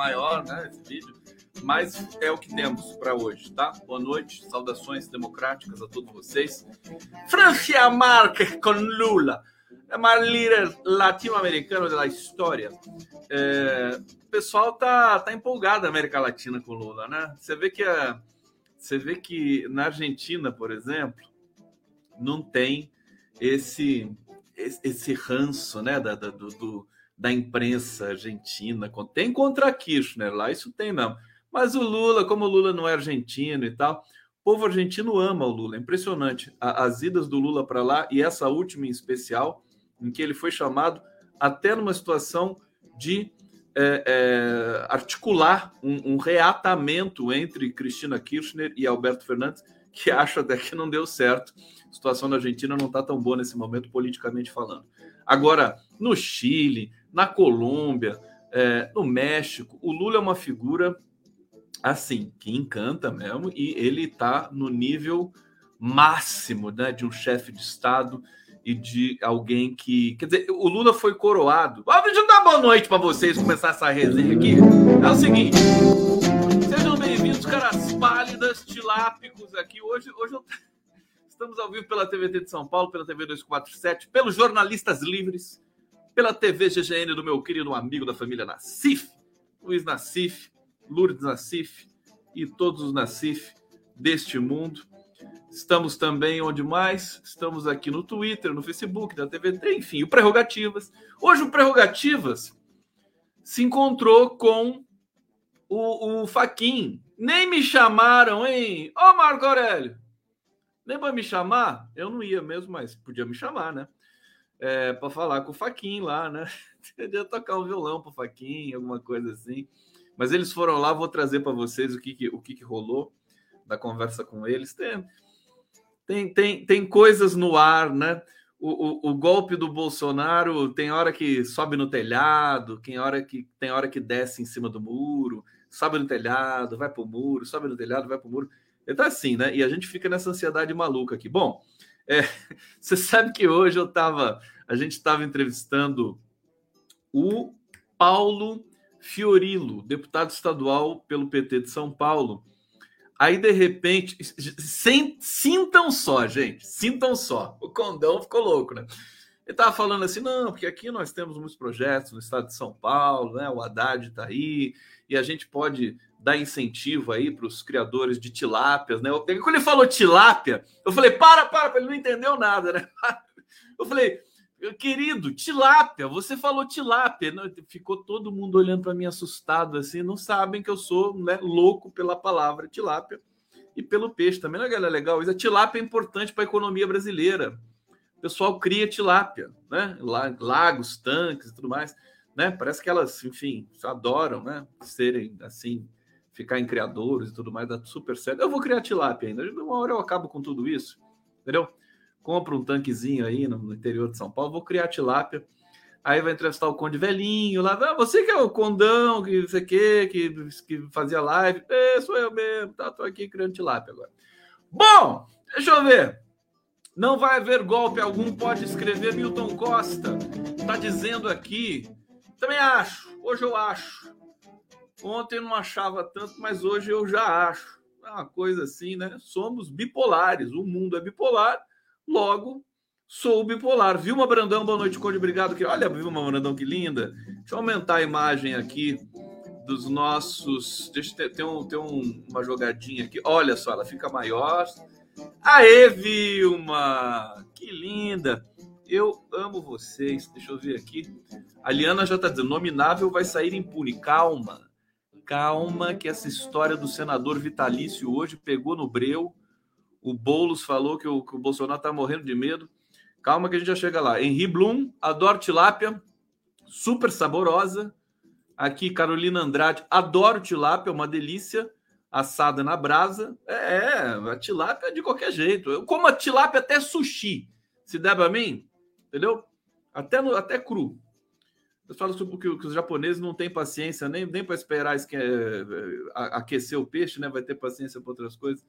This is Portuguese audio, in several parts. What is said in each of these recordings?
maior, né, esse vídeo, mas é o que temos para hoje, tá? Boa noite, saudações democráticas a todos vocês. Francia Marques com Lula, é uma líder latino-americana da história. É, o pessoal tá, tá empolgado América Latina com Lula, né? Você vê que a você vê que na Argentina, por exemplo, não tem esse esse ranço né, da, da, do, da imprensa argentina. Tem contra Kirchner lá, isso tem mesmo. Mas o Lula, como o Lula não é argentino e tal, o povo argentino ama o Lula. É impressionante. As idas do Lula para lá, e essa última em especial, em que ele foi chamado até numa situação de é, é, articular um, um, reatamento entre Cristina Kirchner e Alberto Fernandes, que acho até que não deu certo. A situação na Argentina não está tão boa nesse momento, politicamente falando. Agora, no Chile, na Colômbia, é, no México, o Lula é uma figura assim que encanta mesmo e ele está no nível máximo né, de um chefe de Estado e de alguém que. Quer dizer, o Lula foi coroado. Ah, deixa eu dar boa noite para vocês começar essa resenha aqui. É o seguinte. Sejam bem-vindos, caras pálidas, tilápicos aqui. Hoje, hoje eu... estamos ao vivo pela TVT de São Paulo, pela TV 247, pelos jornalistas livres, pela TV GGN do meu querido amigo da família Nassif, Luiz Nassif, Lourdes Nassif e todos os Nassif deste mundo. Estamos também onde mais? Estamos aqui no Twitter, no Facebook, na TVT, enfim, o Prerrogativas. Hoje o Prerrogativas se encontrou com o, o Faquin. Nem me chamaram, hein? Ô, Marco Aurélio! Nem para me chamar, eu não ia mesmo, mas podia me chamar, né? É, para falar com o Faquin lá, né? Podia tocar um violão para o Faquin, alguma coisa assim. Mas eles foram lá, vou trazer para vocês o que, que o que, que rolou da conversa com eles. Tem, tem, tem, tem coisas no ar, né? O, o, o, golpe do Bolsonaro tem hora que sobe no telhado, tem hora que tem hora que desce em cima do muro, sobe no telhado, vai para o muro, sobe no telhado, vai para o muro. Ele tá assim, né? E a gente fica nessa ansiedade maluca aqui. Bom, é, você sabe que hoje eu tava, a gente estava entrevistando o Paulo Fiorillo, deputado estadual pelo PT de São Paulo. Aí, de repente, sem, sintam só, gente, sintam só. O condão ficou louco, né? Ele estava falando assim, não, porque aqui nós temos muitos projetos no estado de São Paulo, né? O Haddad está aí, e a gente pode dar incentivo aí para os criadores de tilápias, né? Quando ele falou tilápia, eu falei, para, para, ele não entendeu nada, né? Eu falei, Querido, tilápia, você falou tilápia. Não, ficou todo mundo olhando para mim assustado, assim. Não sabem que eu sou né, louco pela palavra tilápia e pelo peixe também. Não é legal? Isso, a tilápia é importante para a economia brasileira. O pessoal cria tilápia, né? Lagos, tanques e tudo mais. Né? Parece que elas, enfim, adoram, né? Serem assim, ficar em criadores e tudo mais, dá super certo. Eu vou criar tilápia ainda. Uma hora eu acabo com tudo isso, entendeu? compra um tanquezinho aí no, interior de São Paulo, vou criar tilápia. Aí vai entrevistar o Conde Velhinho lá. Ah, você que é o Condão, que você que, que, que fazia live. É, sou eu mesmo, tá? Tô aqui criando tilápia agora. Bom, deixa eu ver. Não vai haver golpe algum, pode escrever Milton Costa. Tá dizendo aqui. Também acho. Hoje eu acho. Ontem não achava tanto, mas hoje eu já acho. É uma coisa assim, né? Somos bipolares. O mundo é bipolar Logo, sou bipolar. Vilma Brandão, boa noite, Conde. Obrigado. Que... Olha, Vilma Brandão, que linda. Deixa eu aumentar a imagem aqui dos nossos. Deixa eu ter, um, ter um, uma jogadinha aqui. Olha só, ela fica maior. Aê, Vilma! Que linda! Eu amo vocês. Deixa eu ver aqui. A Liana já está dizendo: nominável vai sair impune. Calma. Calma, que essa história do senador vitalício hoje pegou no breu o Boulos falou que o, que o Bolsonaro está morrendo de medo. Calma que a gente já chega lá. Henri Blum, adoro tilápia, super saborosa. Aqui, Carolina Andrade, adoro tilápia, uma delícia. Assada na brasa. É, a tilápia é de qualquer jeito. Eu como a tilápia até sushi. Se der para mim, entendeu? Até, no, até cru. Falo sobre que, que os japoneses não têm paciência nem, nem para esperar esque, é, aquecer o peixe, né? Vai ter paciência para outras coisas.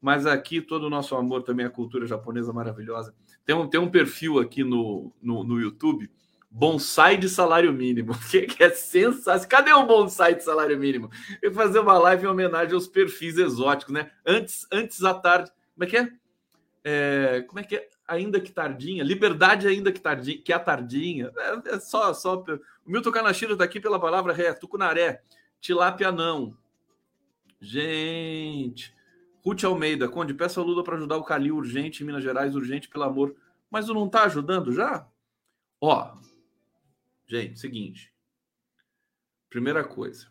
mas aqui todo o nosso amor também à cultura japonesa maravilhosa. Tem um, tem um perfil aqui no, no, no YouTube, bonsai de salário mínimo, que, que é sensacional. Cadê o bonsai de salário mínimo? Eu vou fazer uma live em homenagem aos perfis exóticos, né? Antes, antes à tarde. Como é que é? é como é que é? Ainda que tardinha. Liberdade ainda que tardinha, que a tardinha. É, é só, só. O Milton Kanashiro está aqui pela palavra ré, tucunaré. Tilápia não. Gente. Ruth Almeida, Conde, peça a Lula para ajudar o Calil urgente em Minas Gerais, urgente, pelo amor. Mas não está ajudando já? Ó, gente, seguinte. Primeira coisa.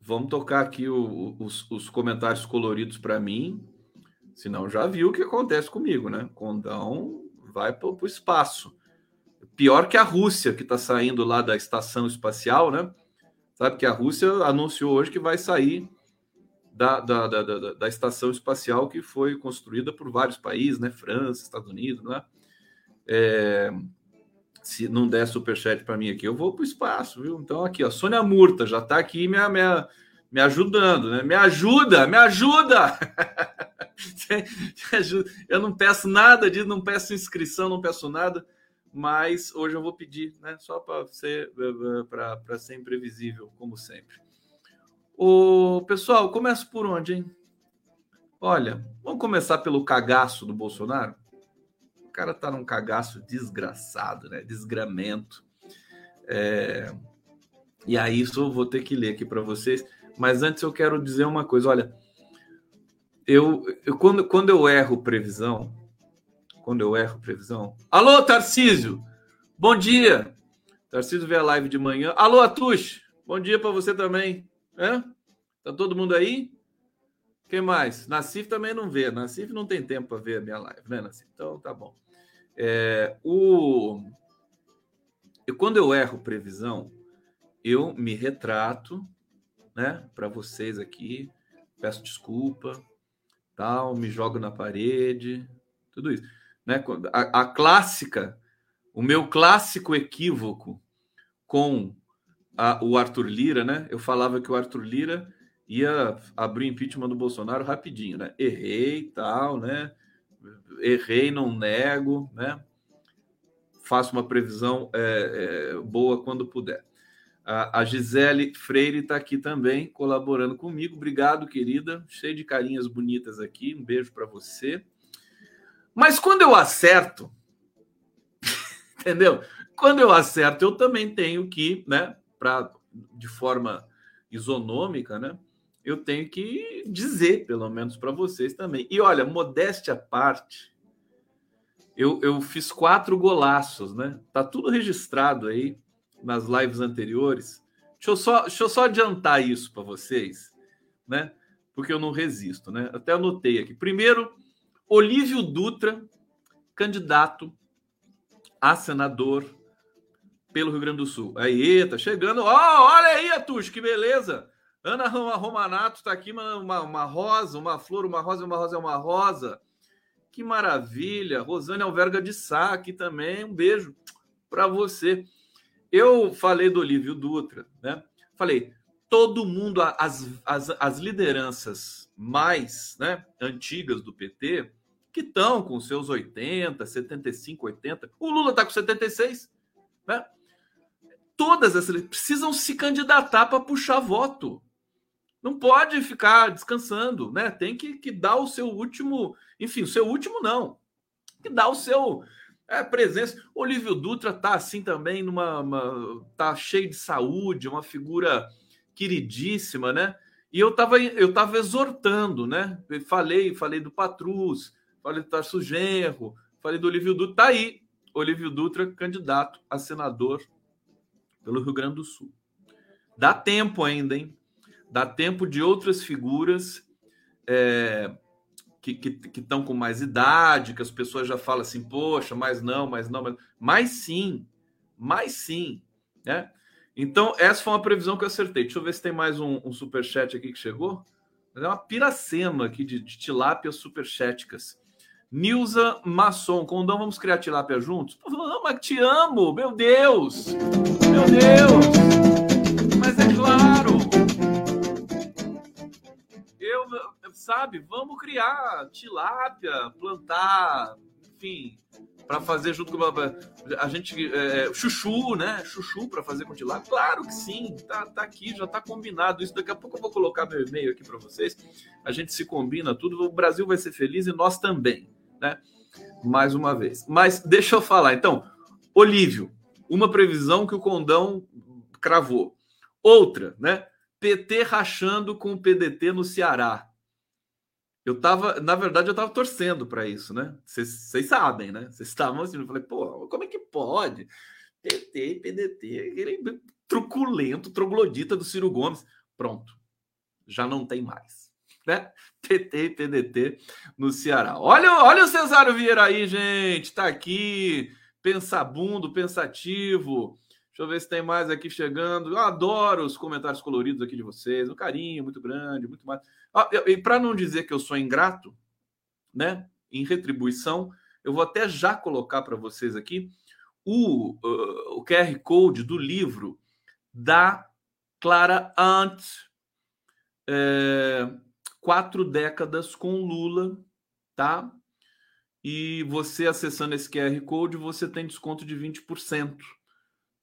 Vamos tocar aqui o, os, os comentários coloridos para mim. Senão já viu o que acontece comigo, né? Condão vai para o espaço. Pior que a Rússia, que está saindo lá da estação espacial, né? Sabe que a Rússia anunciou hoje que vai sair da, da, da, da, da estação espacial que foi construída por vários países, né? França, Estados Unidos, né? É, se não der superchat para mim aqui, eu vou para o espaço, viu? Então, aqui, ó, Sônia Murta já está aqui me, me, me ajudando, né? Me ajuda, me ajuda! eu não peço nada disso, não peço inscrição, não peço nada mas hoje eu vou pedir, né? Só para ser para ser imprevisível, como sempre. O pessoal, começo por onde, hein? Olha, vamos começar pelo cagaço do Bolsonaro. O cara tá num cagaço desgraçado, né? Desgramento. É... E aí, isso eu vou ter que ler aqui para vocês. Mas antes eu quero dizer uma coisa. Olha, eu, eu quando, quando eu erro previsão, quando eu erro previsão. Alô, Tarcísio! Bom dia! Tarcísio vê a live de manhã. Alô, Atush! Bom dia para você também. É? Tá todo mundo aí? Quem mais? Nassif também não vê. Nassif não tem tempo para ver a minha live, né, Nassif? Então tá bom. É, o... Quando eu erro previsão, eu me retrato, né, para vocês aqui, peço desculpa, tal, me jogo na parede, tudo isso né? A, a clássica, o meu clássico equívoco com a, o Arthur Lira, né? Eu falava que o Arthur Lira ia abrir o impeachment do Bolsonaro rapidinho, né? Errei, tal, né? Errei, não nego, né? Faço uma previsão é, é, boa quando puder. A, Gisele Freire está aqui também colaborando comigo. Obrigado, querida. Cheio de carinhas bonitas aqui. Um beijo para você. Mas quando eu acerto, entendeu? Quando eu acerto, eu também tenho que, né, para de forma isonômica, né? Eu tenho que dizer, pelo menos para vocês também. E olha, modéstia à parte, eu, eu fiz quatro golaços, né? Tá tudo registrado aí nas lives anteriores. Deixa eu só, deixa eu só adiantar isso para vocês, né? Porque eu não resisto, né? Até anotei aqui. Primeiro, Olívio Dutra, candidato a senador pelo Rio Grande do Sul. Aí, tá chegando. Oh, olha aí, Atush, que beleza. Ana Romanato tá aqui, uma, uma, rosa, uma flor, uma rosa, uma rosa uma rosa. Que maravilha. Rosane Alverga de Sá aqui também. Um beijo para você. Eu falei do Olívio Dutra, né? Falei, todo mundo, as, as, as lideranças mais né, antigas do PT, que estão com seus 80, 75, 80. O Lula está com 76, né? Todas essas precisam se candidatar para puxar voto. Não pode ficar descansando, né? Tem que, que dar o seu último, enfim, o seu último não. Que dá o seu é, presença. Olívio Dutra tá assim também numa uma, tá cheio de saúde, uma figura queridíssima, né? E eu estava eu tava exortando, né? falei, falei do Patrus, falei do Tarso Genro, falei do Olívio Dutra. Está aí, Olívio Dutra, candidato a senador pelo Rio Grande do Sul. Dá tempo ainda, hein? Dá tempo de outras figuras é, que estão com mais idade, que as pessoas já falam assim, poxa, mas não, mas não, mas, mas sim, mas sim, né? Então, essa foi uma previsão que eu acertei. Deixa eu ver se tem mais um, um superchat aqui que chegou. É uma piracema aqui de, de tilápias superchéticas. Nilza Masson, Condão, vamos criar tilápia juntos? Não, mas te amo, meu Deus! Meu Deus! Mas é claro! Sabe? Vamos criar tilápia, plantar, enfim, para fazer junto com a, a gente é, chuchu, né? Chuchu para fazer com tilápia. Claro que sim, tá, tá aqui, já tá combinado. Isso daqui a pouco eu vou colocar meu e-mail aqui para vocês. A gente se combina tudo. O Brasil vai ser feliz e nós também, né? Mais uma vez. Mas deixa eu falar. Então, Olívio, uma previsão que o Condão cravou. Outra, né? PT rachando com o PDT no Ceará. Eu tava, na verdade, eu tava torcendo para isso, né? Vocês sabem, né? Vocês estavam assim, eu falei, pô, como é que pode? PT, PDT, aquele truculento, troglodita do Ciro Gomes. Pronto, já não tem mais, né? PT e PDT no Ceará. Olha, olha o Cesário Vieira aí, gente, tá aqui, pensabundo, pensativo. Deixa eu ver se tem mais aqui chegando. Eu adoro os comentários coloridos aqui de vocês. Um carinho muito grande, muito mais. E para não dizer que eu sou ingrato, né? Em retribuição, eu vou até já colocar para vocês aqui o, uh, o QR Code do livro da Clara Ant. É, quatro décadas com Lula, tá? E você acessando esse QR Code, você tem desconto de 20%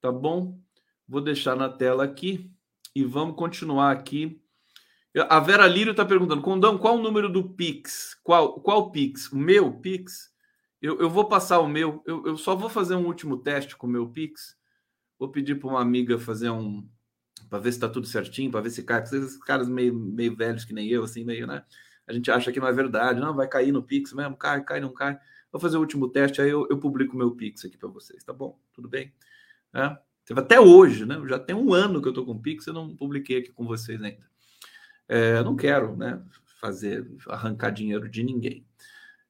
tá bom? Vou deixar na tela aqui e vamos continuar aqui. A Vera Lírio está perguntando, Condão, qual o número do Pix? Qual, qual Pix? O meu Pix? Eu, eu vou passar o meu, eu, eu só vou fazer um último teste com o meu Pix. Vou pedir para uma amiga fazer um. para ver se está tudo certinho, para ver se cai. Esses caras meio, meio velhos que nem eu, assim, meio, né? A gente acha que não é verdade, não, vai cair no Pix mesmo, cai, cai, não cai. Vou fazer o último teste, aí eu, eu publico o meu Pix aqui para vocês, tá bom? Tudo bem? É. Até hoje, né? Já tem um ano que eu estou com o Pix, eu não publiquei aqui com vocês ainda. É, não quero, né? Fazer arrancar dinheiro de ninguém.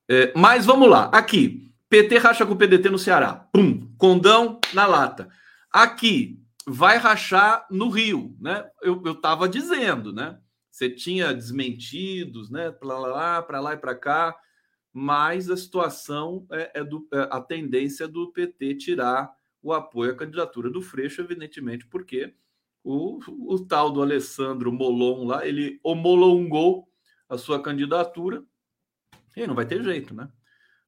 É, mas vamos lá. Aqui, PT racha com o PDT no Ceará. Pum, condão na lata. Aqui, vai rachar no Rio, né? Eu, eu tava dizendo, né? Você tinha desmentidos, né? Para lá, para lá e para cá, mas a situação é, é do é, a tendência do PT tirar o apoio à candidatura do Freixo, evidentemente, porque o, o tal do Alessandro Molon lá, ele homolongou a sua candidatura e não vai ter jeito, né?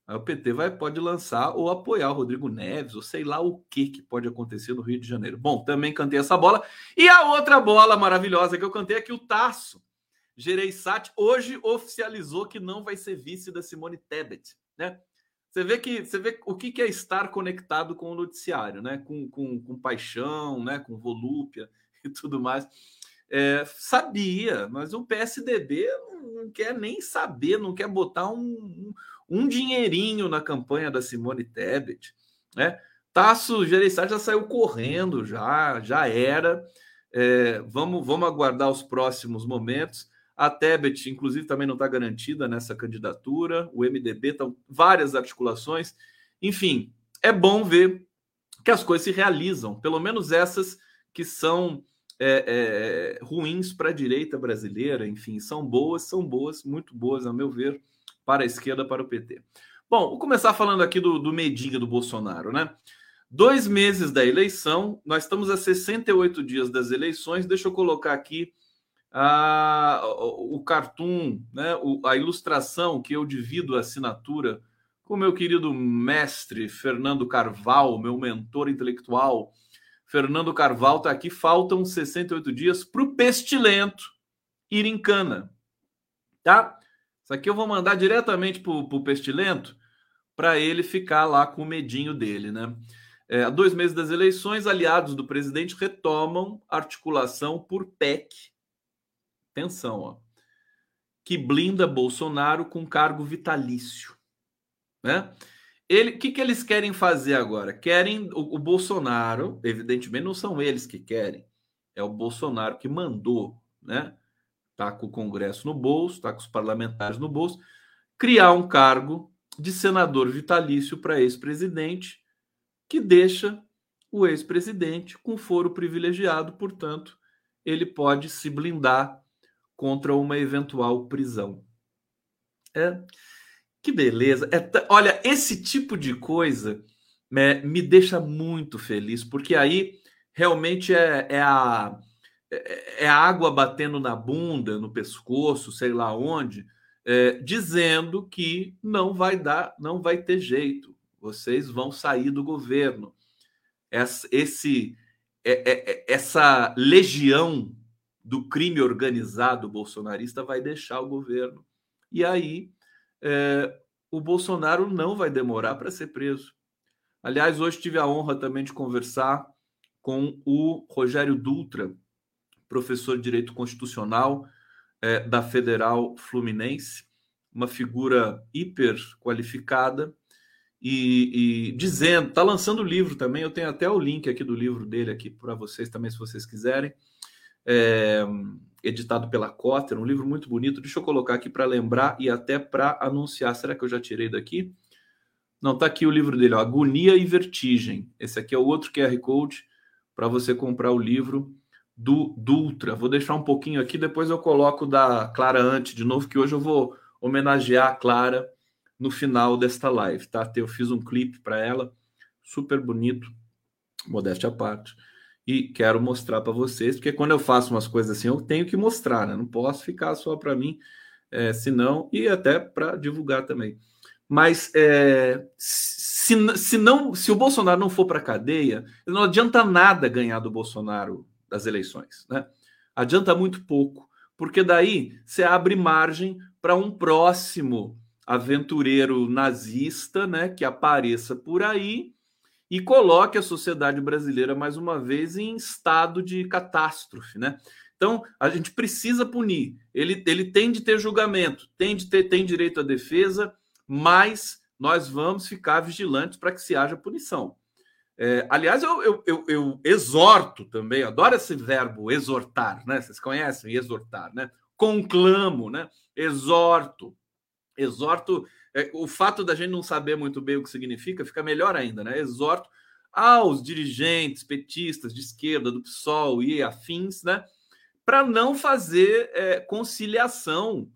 Aí o PT vai, pode lançar ou apoiar o Rodrigo Neves, ou sei lá o que, que pode acontecer no Rio de Janeiro. Bom, também cantei essa bola. E a outra bola maravilhosa que eu cantei é que o Tasso Gereissati hoje oficializou que não vai ser vice da Simone Tebet, né? Você vê que você vê o que é estar conectado com o noticiário, né? Com, com, com paixão, né? Com volúpia e tudo mais. É, sabia, mas o PSDB não quer nem saber, não quer botar um, um, dinheirinho na campanha da Simone Tebet, né? Tasso Gereissati já saiu correndo, já, já era. É, vamos, vamos aguardar os próximos momentos. A Tebet, inclusive, também não está garantida nessa candidatura. O MDB estão várias articulações. Enfim, é bom ver que as coisas se realizam, pelo menos essas que são é, é, ruins para a direita brasileira. Enfim, são boas, são boas, muito boas, a meu ver, para a esquerda, para o PT. Bom, vou começar falando aqui do, do medinho do Bolsonaro, né? Dois meses da eleição, nós estamos a 68 dias das eleições. Deixa eu colocar aqui a, o cartoon, né, a ilustração que eu divido a assinatura com meu querido mestre Fernando Carval, meu mentor intelectual. Fernando Carval está aqui. Faltam 68 dias para o pestilento ir em cana. Tá? Isso aqui eu vou mandar diretamente para o pestilento para ele ficar lá com o medinho dele, né? É, há dois meses das eleições, aliados do presidente retomam articulação por PEC atenção, ó, que blinda Bolsonaro com cargo vitalício, né? Ele, o que, que eles querem fazer agora? Querem o, o Bolsonaro, evidentemente não são eles que querem, é o Bolsonaro que mandou, né? Tá com o Congresso no bolso, tá com os parlamentares no bolso, criar um cargo de senador vitalício para ex-presidente, que deixa o ex-presidente com foro privilegiado, portanto, ele pode se blindar contra uma eventual prisão. É, que beleza. É, olha, esse tipo de coisa né, me deixa muito feliz, porque aí realmente é, é, a, é, é água batendo na bunda, no pescoço, sei lá onde, é, dizendo que não vai dar, não vai ter jeito, vocês vão sair do governo. Essa, esse, é, é, é, essa legião do crime organizado bolsonarista vai deixar o governo. E aí é, o Bolsonaro não vai demorar para ser preso. Aliás, hoje tive a honra também de conversar com o Rogério Dutra, professor de Direito Constitucional é, da Federal Fluminense, uma figura hiper qualificada e, e dizendo, está lançando o livro também. Eu tenho até o link aqui do livro dele aqui para vocês também, se vocês quiserem. É, editado pela Cotter, um livro muito bonito. Deixa eu colocar aqui para lembrar e até para anunciar. Será que eu já tirei daqui? Não, está aqui o livro dele, ó, Agonia e Vertigem. Esse aqui é o outro QR Code para você comprar o livro do Dutra. Vou deixar um pouquinho aqui, depois eu coloco da Clara Ante de novo, que hoje eu vou homenagear a Clara no final desta live, tá? Eu fiz um clipe para ela, super bonito, modéstia à parte, e quero mostrar para vocês, porque quando eu faço umas coisas assim, eu tenho que mostrar, né? Não posso ficar só para mim, é, senão, e até para divulgar também. Mas é, se, se, não, se o Bolsonaro não for para a cadeia, não adianta nada ganhar do Bolsonaro das eleições. Né? Adianta muito pouco, porque daí você abre margem para um próximo aventureiro nazista né, que apareça por aí e coloque a sociedade brasileira mais uma vez em estado de catástrofe. Né? Então, a gente precisa punir. Ele, ele tem de ter julgamento, tem de ter tem direito à defesa, mas nós vamos ficar vigilantes para que se haja punição. É, aliás, eu, eu, eu, eu, exorto também, adoro esse verbo exortar, né? Vocês conhecem exortar, né? Conclamo, né? Exorto. Exorto. É, o fato da gente não saber muito bem o que significa fica melhor ainda, né? Exorto aos dirigentes petistas de esquerda, do PSOL e afins, né? Para não fazer é, conciliação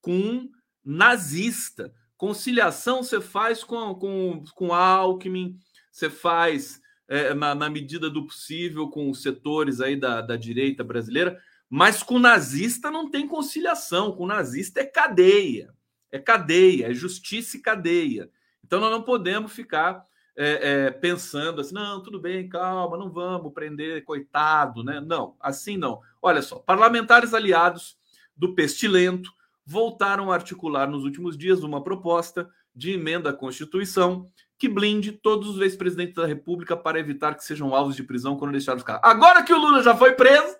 com nazista. Conciliação você faz com, com, com Alckmin, você faz é, na, na, medida do possível com os setores aí da, da direita brasileira, mas com nazista não tem conciliação, com nazista é cadeia, é cadeia, é justiça e cadeia. Então nós não podemos ficar é, é, pensando assim, não, tudo bem, calma, não vamos prender, coitado, né? Não, assim não. Olha só, parlamentares aliados do Pestilento voltaram a articular nos últimos dias uma proposta de emenda à Constituição que blinde todos os ex-presidentes da República para evitar que sejam alvos de prisão quando deixaram carros. Agora que o Lula já foi preso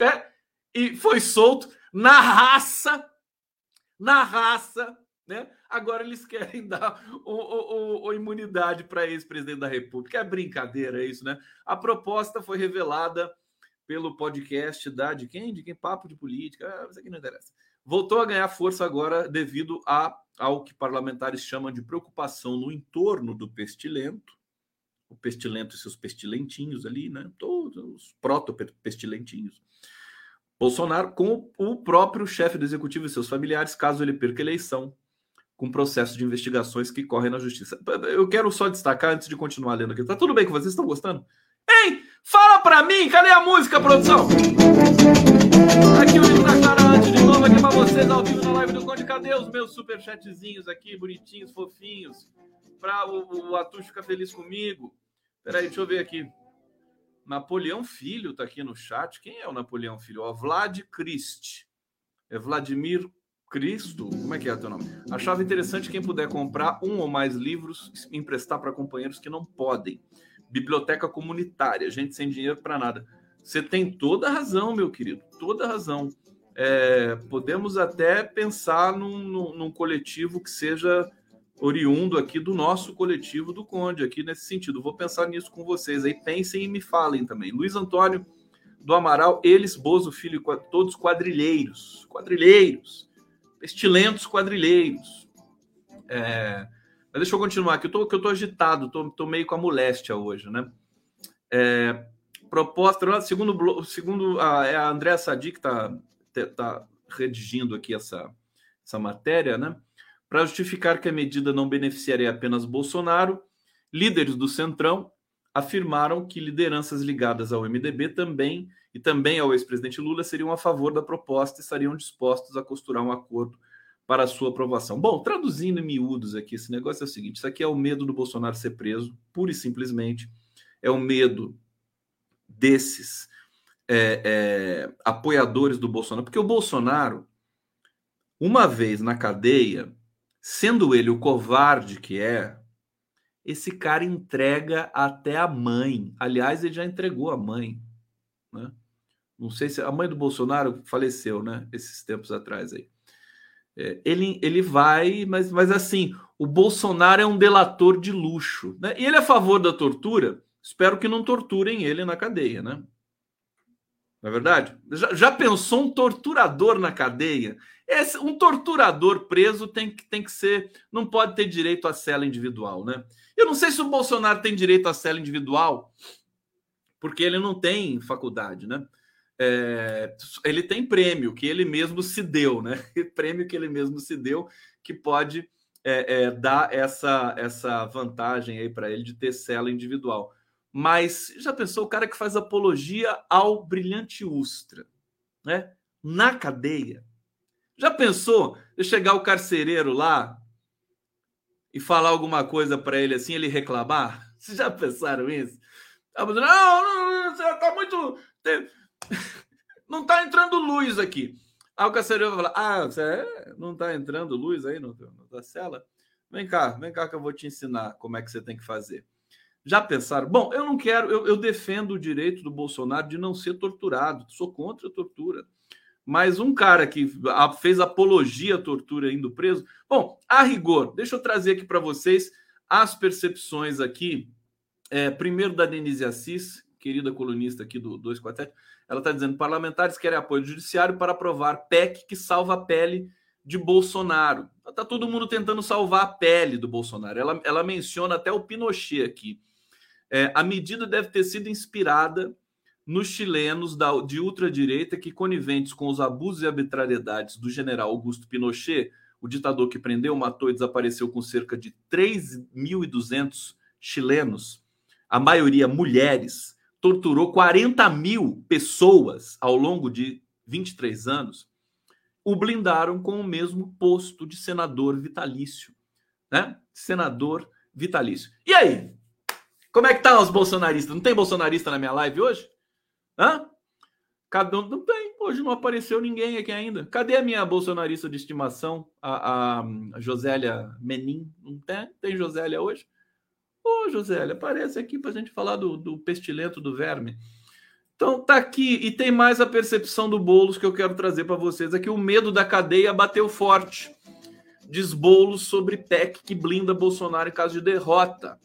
é, e foi solto na raça, na raça, né? Agora eles querem dar o, o, o, imunidade para ex-presidente da República. É brincadeira isso, né? A proposta foi revelada pelo podcast da de quem? De quem? Papo de política. Ah, isso aqui não interessa. Voltou a ganhar força agora devido a ao que parlamentares chamam de preocupação no entorno do pestilento, o pestilento e seus pestilentinhos ali, né? Todos os proto-pestilentinhos. Bolsonaro com o próprio chefe do executivo e seus familiares, caso ele perca a eleição, com processo de investigações que correm na justiça. Eu quero só destacar antes de continuar lendo aqui. Tá tudo bem com vocês? Estão gostando? Ei, fala pra mim, cadê a música, produção? Aqui o livro da de novo aqui pra vocês ao vivo na live do Conde. Cadê os meus superchatzinhos aqui, bonitinhos, fofinhos? Pra o, o ficar feliz comigo. Peraí, deixa eu ver aqui. Napoleão Filho tá aqui no chat. Quem é o Napoleão Filho? Ó, Vlad Christ. É Vladimir Cristo? Como é que é o teu nome? Achava interessante quem puder comprar um ou mais livros emprestar para companheiros que não podem. Biblioteca comunitária, gente sem dinheiro para nada. Você tem toda a razão, meu querido, toda a razão. É, podemos até pensar num, num, num, coletivo que seja oriundo aqui do nosso coletivo do Conde, aqui nesse sentido. Vou pensar nisso com vocês aí. Pensem e me falem também. Luiz Antônio do Amaral, eles, Bozo Filho, todos quadrilheiros. Quadrilheiros. Estilentos quadrilheiros. É, mas deixa eu continuar aqui. Eu tô, eu tô agitado, tô, tô meio com a moléstia hoje, né? É, proposta, segundo, segundo a, é a Andréa Sadi, que está tá redigindo aqui essa, essa matéria, né? Para justificar que a medida não beneficiaria apenas Bolsonaro, líderes do Centrão afirmaram que lideranças ligadas ao MDB também e também ao ex-presidente Lula seriam a favor da proposta e estariam dispostos a costurar um acordo para sua aprovação. Bom, traduzindo em miúdos aqui, esse negócio é o seguinte: isso aqui é o medo do Bolsonaro ser preso, pura e simplesmente. É o medo desses é, é, apoiadores do Bolsonaro, porque o Bolsonaro, uma vez na cadeia, sendo ele o covarde que é, esse cara entrega até a mãe. Aliás, ele já entregou a mãe. Né? Não sei se a mãe do Bolsonaro faleceu, né? Esses tempos atrás aí. É, ele, ele vai, mas, mas assim, o Bolsonaro é um delator de luxo. Né? E ele é a favor da tortura. Espero que não torturem ele na cadeia, né? Não é verdade? Já, já pensou um torturador na cadeia? Esse, um torturador preso tem que, tem que ser. Não pode ter direito à cela individual, né? Eu não sei se o Bolsonaro tem direito à cela individual, porque ele não tem faculdade, né? é, ele tem prêmio que ele mesmo se deu, né? prêmio que ele mesmo se deu, que pode é, é, dar essa, essa vantagem aí para ele de ter cela individual. Mas já pensou o cara que faz apologia ao brilhante Ustra, né? Na cadeia. Já pensou de chegar o carcereiro lá e falar alguma coisa para ele assim, ele reclamar? Vocês já pensaram isso? Não, não, não, você tá muito não está entrando luz aqui. Aí o carcereiro vai falar: Ah, você é? não está entrando luz aí no, na cela? Vem cá, vem cá que eu vou te ensinar como é que você tem que fazer. Já pensaram? Bom, eu não quero, eu, eu defendo o direito do Bolsonaro de não ser torturado, sou contra a tortura. Mas um cara que fez apologia à tortura indo preso. Bom, a rigor, deixa eu trazer aqui para vocês as percepções aqui. É, primeiro da Denise Assis, querida colunista aqui do 247, ela está dizendo: parlamentares querem apoio do judiciário para aprovar PEC que salva a pele de Bolsonaro. Está todo mundo tentando salvar a pele do Bolsonaro. Ela, ela menciona até o Pinochet aqui. É, a medida deve ter sido inspirada nos chilenos da, de ultradireita que, coniventes com os abusos e arbitrariedades do general Augusto Pinochet, o ditador que prendeu, matou e desapareceu com cerca de 3.200 chilenos, a maioria mulheres, torturou 40 mil pessoas ao longo de 23 anos, o blindaram com o mesmo posto de senador vitalício, né? Senador vitalício. E aí? Como é que tá os bolsonaristas? Não tem bolsonarista na minha live hoje? Hã? Cada um, não tem. Hoje não apareceu ninguém aqui ainda. Cadê a minha bolsonarista de estimação, a, a, Josélia Menin? Não tem? Tem Josélia hoje? Ô, Josélia, aparece aqui para a gente falar do, do pestilento do verme. Então tá aqui e tem mais a percepção do Bolos que eu quero trazer para vocês aqui. O medo da cadeia bateu forte. Diz Boulos sobre PEC que blinda Bolsonaro em caso de derrota.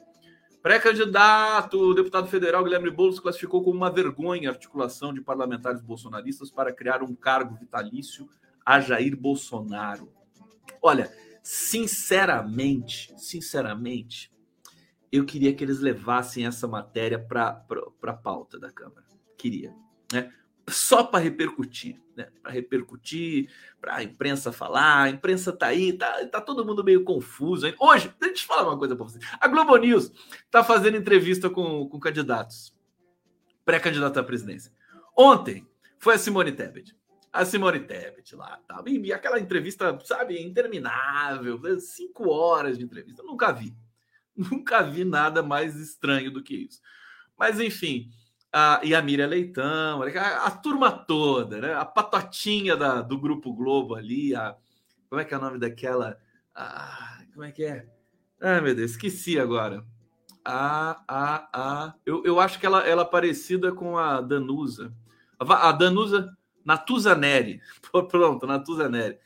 Pré-candidato, deputado federal Guilherme Boulos classificou como uma vergonha a articulação de parlamentares bolsonaristas para criar um cargo vitalício a Jair Bolsonaro. Olha, sinceramente, sinceramente, eu queria que eles levassem essa matéria para a pauta da Câmara. Queria, né? Só para repercutir, né? Para repercutir, para a imprensa falar. A imprensa tá aí, tá, tá todo mundo meio confuso. Hein? Hoje, deixa eu falar uma coisa para vocês. A Globo News tá fazendo entrevista com, com candidatos, pré-candidato à presidência. Ontem foi a Simone Tebet a Simone Tebet lá, tá? E aquela entrevista, sabe, interminável, cinco horas de entrevista, nunca vi. Nunca vi nada mais estranho do que isso. Mas, enfim, e a Miriam Leitão, a, a, turma toda, né? A patotinha da, do Grupo Globo ali, a, como é que é o nome daquela? A, como é que é? Ai, meu Deus, esqueci agora. A, a, a. Eu, eu acho que ela, ela é parecida com a Danusa. A, a Danusa, Natuza Neri. Pronto, Natuza Neri.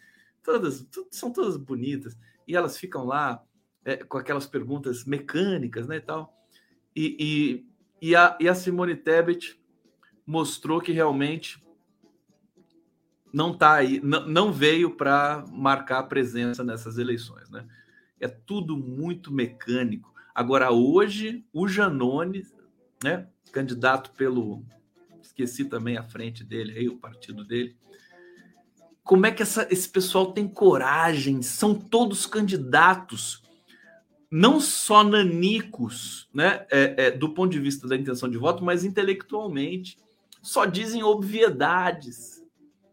Todas, são todas bonitas. E elas ficam lá é, com aquelas perguntas mecânicas, né, e tal. E, e, e, a, e a Simone Tebet mostrou que realmente não tá aí, não, veio para marcar presença nessas eleições, né? É tudo muito mecânico. Agora hoje o Janone, né, candidato pelo esqueci também a frente dele aí, o partido dele. Como é que essa, esse pessoal tem coragem? São todos candidatos não só nanicos, né, é, é, do ponto de vista da intenção de voto, mas intelectualmente. Só dizem obviedades.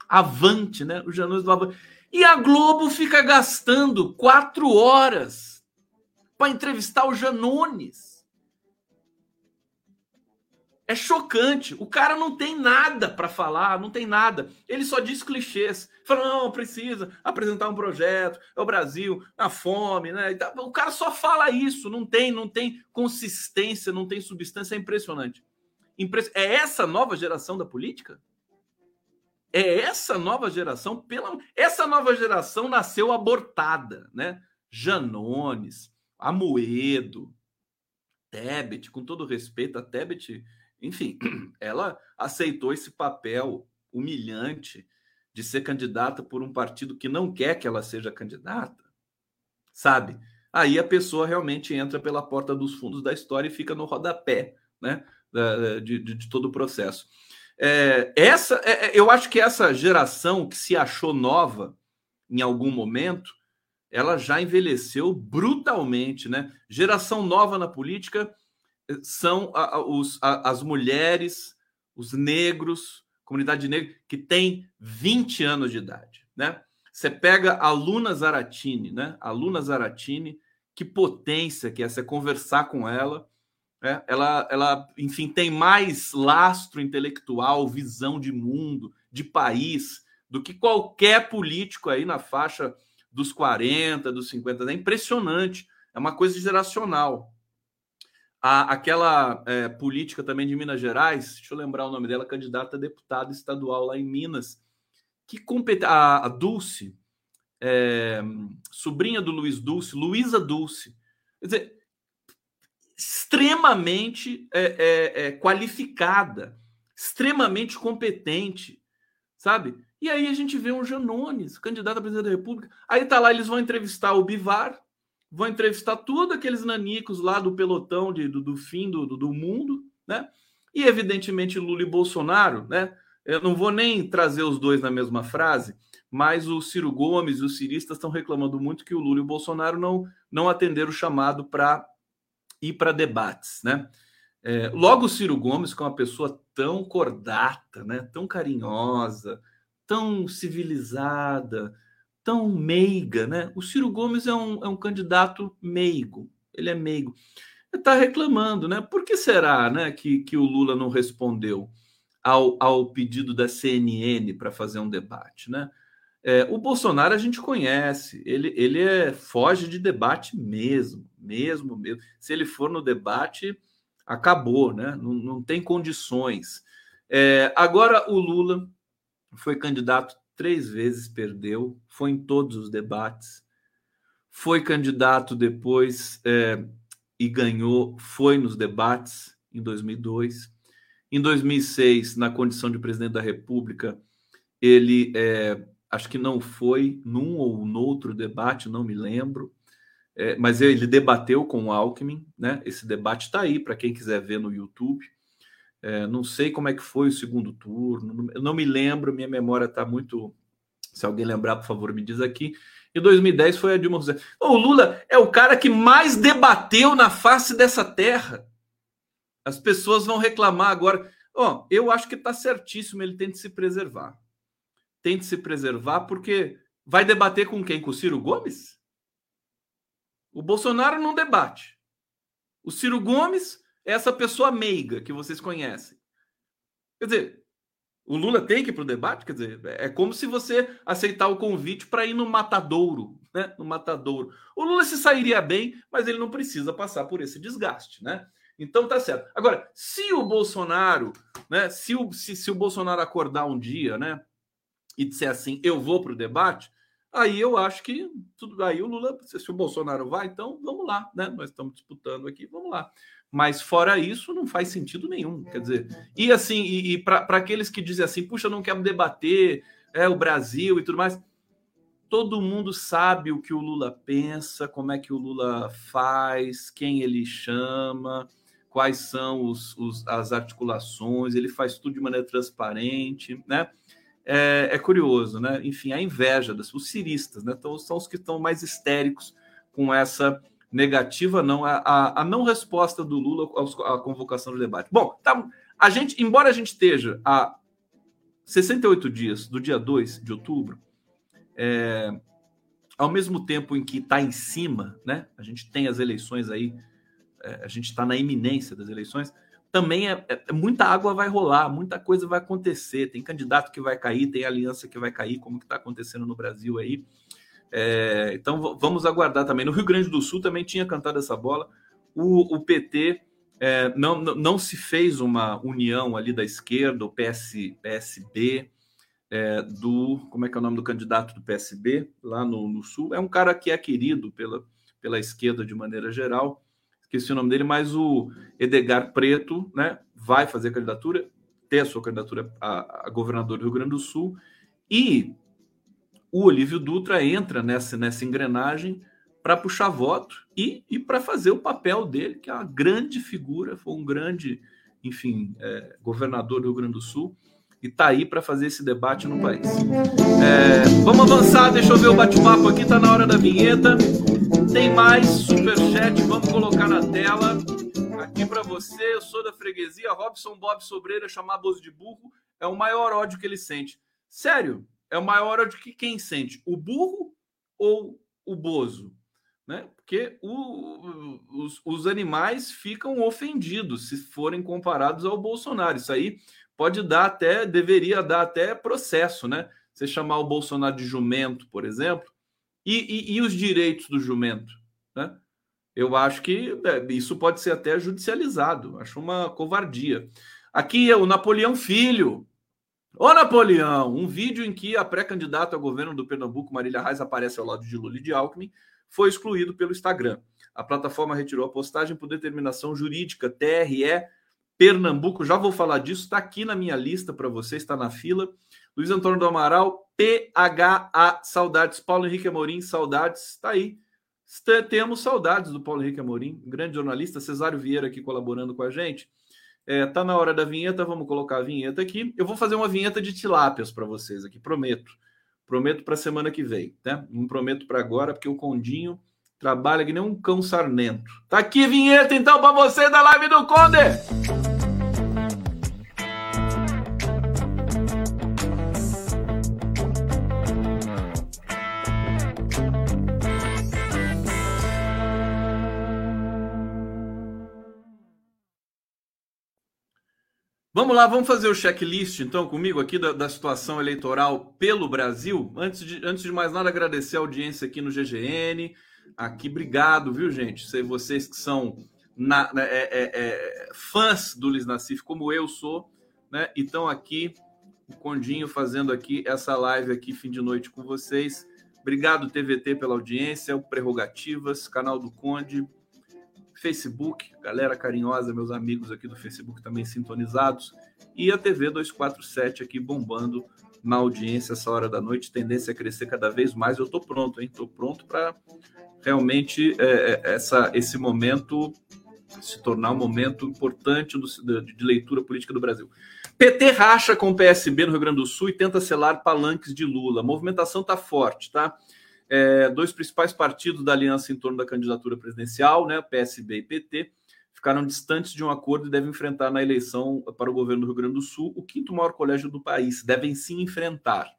Avante, né? O Janus do Avante. E a Globo fica gastando quatro horas para entrevistar o Janones. É chocante. O cara não tem nada para falar, não tem nada. Ele só diz clichês. Fala, não, precisa apresentar um projeto, é o Brasil, a fome, né? O cara só fala isso, não tem, não tem consistência, não tem substância, é impressionante. É essa nova geração da política? É essa nova geração, pela essa nova geração nasceu abortada, né? Janones, Amoedo, Tebet, com todo respeito a Tebet, enfim, ela aceitou esse papel humilhante de ser candidata por um partido que não quer que ela seja candidata, sabe? Aí a pessoa realmente entra pela porta dos fundos da história e fica no rodapé, né? De, de, de todo o processo. É, essa, é, é, eu acho que essa geração que se achou nova em algum momento, ela já envelheceu brutalmente, né? Geração nova na política são a, os, a, as mulheres, os negros, comunidade negra, que tem 20 anos de idade, né? Você pega a Luna Zaratini, né? A Luna Zaratini, que potência que é você conversar com ela. Né? Ela, ela, enfim, tem mais lastro intelectual, visão de mundo, de país, do que qualquer político aí na faixa dos 40, dos 50. É impressionante. É uma coisa geracional. A, aquela é, política também de Minas Gerais, deixa eu lembrar o nome dela, candidata a deputada estadual lá em Minas, que compete, a, a Dulce, é, sobrinha do Luiz Dulce, Luísa Dulce, quer dizer, extremamente é, é, é, qualificada, extremamente competente, sabe? E aí a gente vê um Janones, candidato a presidente da República. Aí tá lá, eles vão entrevistar o Bivar, vão entrevistar todos aqueles nanicos lá do pelotão de, do, do fim do, do, mundo, né? E evidentemente Lula e Bolsonaro, né? Eu não vou nem trazer os dois na mesma frase, mas o Ciro Gomes e os ciristas estão reclamando muito que o Lula e o Bolsonaro não, não atenderam o chamado para ir para debates, né? É, logo o Ciro Gomes, que é uma pessoa tão cordata, né? Tão carinhosa, tão civilizada, tão meiga, né? O Ciro Gomes é um, é um candidato meigo, ele é meigo. Está reclamando, né? Por que será né, que, que o Lula não respondeu ao, ao pedido da CNN para fazer um debate, né? É, o Bolsonaro a gente conhece, ele, ele é, foge de debate mesmo, mesmo, mesmo. Se ele for no debate, acabou, né? Não, não tem condições. É, agora o Lula foi candidato três vezes perdeu, foi em todos os debates, foi candidato depois é, e ganhou, foi nos debates em 2002. Em 2006, na condição de presidente da República, ele é, acho que não foi num ou no outro debate, não me lembro, é, mas ele debateu com o Alckmin, né? Esse debate está aí para quem quiser ver no YouTube. É, não sei como é que foi o segundo turno, eu não me lembro, minha memória está muito. Se alguém lembrar, por favor, me diz aqui. Em 2010 foi a Dilma Rousseff. O Lula é o cara que mais debateu na face dessa terra. As pessoas vão reclamar agora. Ó, eu acho que está certíssimo, ele tem de se preservar. Tem de se preservar porque vai debater com quem? Com o Ciro Gomes? O Bolsonaro não debate. O Ciro Gomes essa pessoa meiga que vocês conhecem. Quer dizer, o Lula tem que ir para o debate? Quer dizer, é como se você aceitar o convite para ir no matadouro, né? No matadouro. O Lula se sairia bem, mas ele não precisa passar por esse desgaste, né? Então tá certo. Agora, se o Bolsonaro, né? Se o, se, se o Bolsonaro acordar um dia, né? E disser assim, eu vou para o debate, aí eu acho que tudo aí o Lula, se o Bolsonaro vai, então vamos lá, né? Nós estamos disputando aqui, vamos lá. Mas fora isso, não faz sentido nenhum. Quer dizer, e assim, e, e para aqueles que dizem assim, puxa, não quero debater é, o Brasil e tudo mais, todo mundo sabe o que o Lula pensa, como é que o Lula faz, quem ele chama, quais são os, os, as articulações, ele faz tudo de maneira transparente, né? É, é curioso, né? Enfim, a inveja dos os ciristas, né? Então, são os que estão mais histéricos com essa negativa, não, a, a não resposta do Lula à convocação do debate. Bom, tá, a gente, embora a gente esteja a 68 dias do dia 2 de outubro, é, ao mesmo tempo em que está em cima, né? A gente tem as eleições aí, é, a gente está na iminência das eleições. Também é, é, muita água vai rolar, muita coisa vai acontecer. Tem candidato que vai cair, tem aliança que vai cair, como que está acontecendo no Brasil aí. É, então vamos aguardar também. No Rio Grande do Sul também tinha cantado essa bola. O, o PT é, não, não se fez uma união ali da esquerda, o PS, PSB, é, do. Como é que é o nome do candidato do PSB lá no, no, Sul? É um cara que é querido pela, pela esquerda de maneira geral. Esqueci o nome dele, mas o Edgar Preto né, vai fazer candidatura, ter a sua candidatura a, a governador do Rio Grande do Sul. E o Olívio Dutra entra nessa, nessa engrenagem para puxar voto e, e para fazer o papel dele, que é uma grande figura, foi um grande, enfim, é, governador do Rio Grande do Sul e está aí para fazer esse debate no país. É, vamos avançar, deixa eu ver o bate-papo aqui, está na hora da vinheta. Tem mais superchat, vamos colocar na tela. Aqui para você, eu sou da freguesia, Robson Bob Sobreira, chamar Bozo de burro, é o maior ódio que ele sente. Sério, é maior ódio que quem sente? O burro ou o bozo? Né? Porque o, os, os animais ficam ofendidos se forem comparados ao Bolsonaro. Isso aí pode dar até, deveria dar até processo, né? Você chamar o Bolsonaro de jumento, por exemplo, e, e, e os direitos do jumento, né? Eu acho que é, isso pode ser até judicializado. Acho uma covardia. Aqui é o Napoleão Filho, Ô Napoleão, um vídeo em que a pré-candidata ao governo do Pernambuco, Marília Reis, aparece ao lado de Lula e de Alckmin, foi excluído pelo Instagram. A plataforma retirou a postagem por determinação jurídica, TRE Pernambuco. Já vou falar disso, está aqui na minha lista para você, está na fila. Luiz Antônio do Amaral, PHA, saudades. Paulo Henrique Amorim, saudades. Está aí. Temos saudades do Paulo Henrique Amorim, grande jornalista. Cesário Vieira aqui colaborando com a gente. É, tá na hora da vinheta, vamos colocar a vinheta aqui. Eu vou fazer uma vinheta de tilápias para vocês aqui, prometo. Prometo para a semana que vem, né? Não prometo para agora, porque o Condinho trabalha que nem um cão sarnento. Tá aqui a vinheta então para você da live do Conde. Vamos lá, vamos fazer o checklist então comigo aqui da, da, situação eleitoral pelo Brasil. Antes de, antes de mais nada, agradecer a audiência aqui no GGN. Aqui, obrigado, viu, gente? Vocês que são na, é, é, é, fãs do Luiz Nassif, como eu sou, né? E estão aqui, o Condinho fazendo aqui essa live aqui, fim de noite com vocês. Obrigado, TVT, pela audiência, o Prerrogativas, canal do Conde. Facebook, galera carinhosa, meus amigos aqui do Facebook também sintonizados, e a TV 247 aqui bombando na audiência essa hora da noite, tendência a crescer cada vez mais. Eu estou pronto, hein? Estou pronto para realmente é, é, essa, esse momento se tornar um momento importante do, de, leitura política do Brasil. PT racha com o PSB no Rio Grande do Sul e tenta selar palanques de Lula. A movimentação está forte, tá? É, dois principais partidos da aliança em torno da candidatura presidencial, né, PSB e PT, ficaram distantes de um acordo e devem enfrentar na eleição para o governo do Rio Grande do Sul o quinto maior colégio do país. Devem sim enfrentar.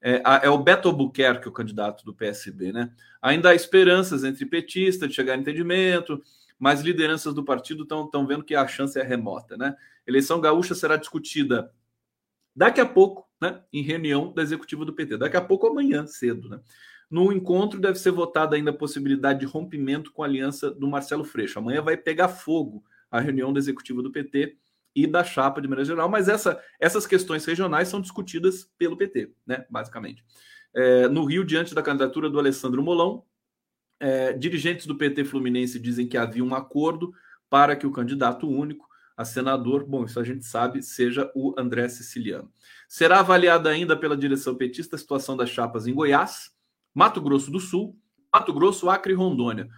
É, é, o Beto Albuquerque, o candidato do PSB, né? Ainda há esperanças entre petistas de chegar a entendimento, mas lideranças do partido estão vendo que a chance é remota, né? Eleição gaúcha será discutida daqui a pouco, né? Em reunião da executiva do PT, daqui a pouco amanhã cedo, né? No encontro deve ser votada ainda a possibilidade de rompimento com a aliança do Marcelo Freixo. Amanhã vai pegar fogo a reunião do executivo do PT e da chapa de maneira geral, mas essa, essas questões regionais são discutidas pelo PT, né, basicamente. É, no Rio, diante da candidatura do Alessandro Molão, é, dirigentes do PT Fluminense dizem que havia um acordo para que o candidato único a senador, bom, isso a gente sabe, seja o André Siciliano. Será avaliada ainda pela direção petista a situação das chapas em Goiás, Mato Grosso do Sul, Mato Grosso, Acre e Rondônia.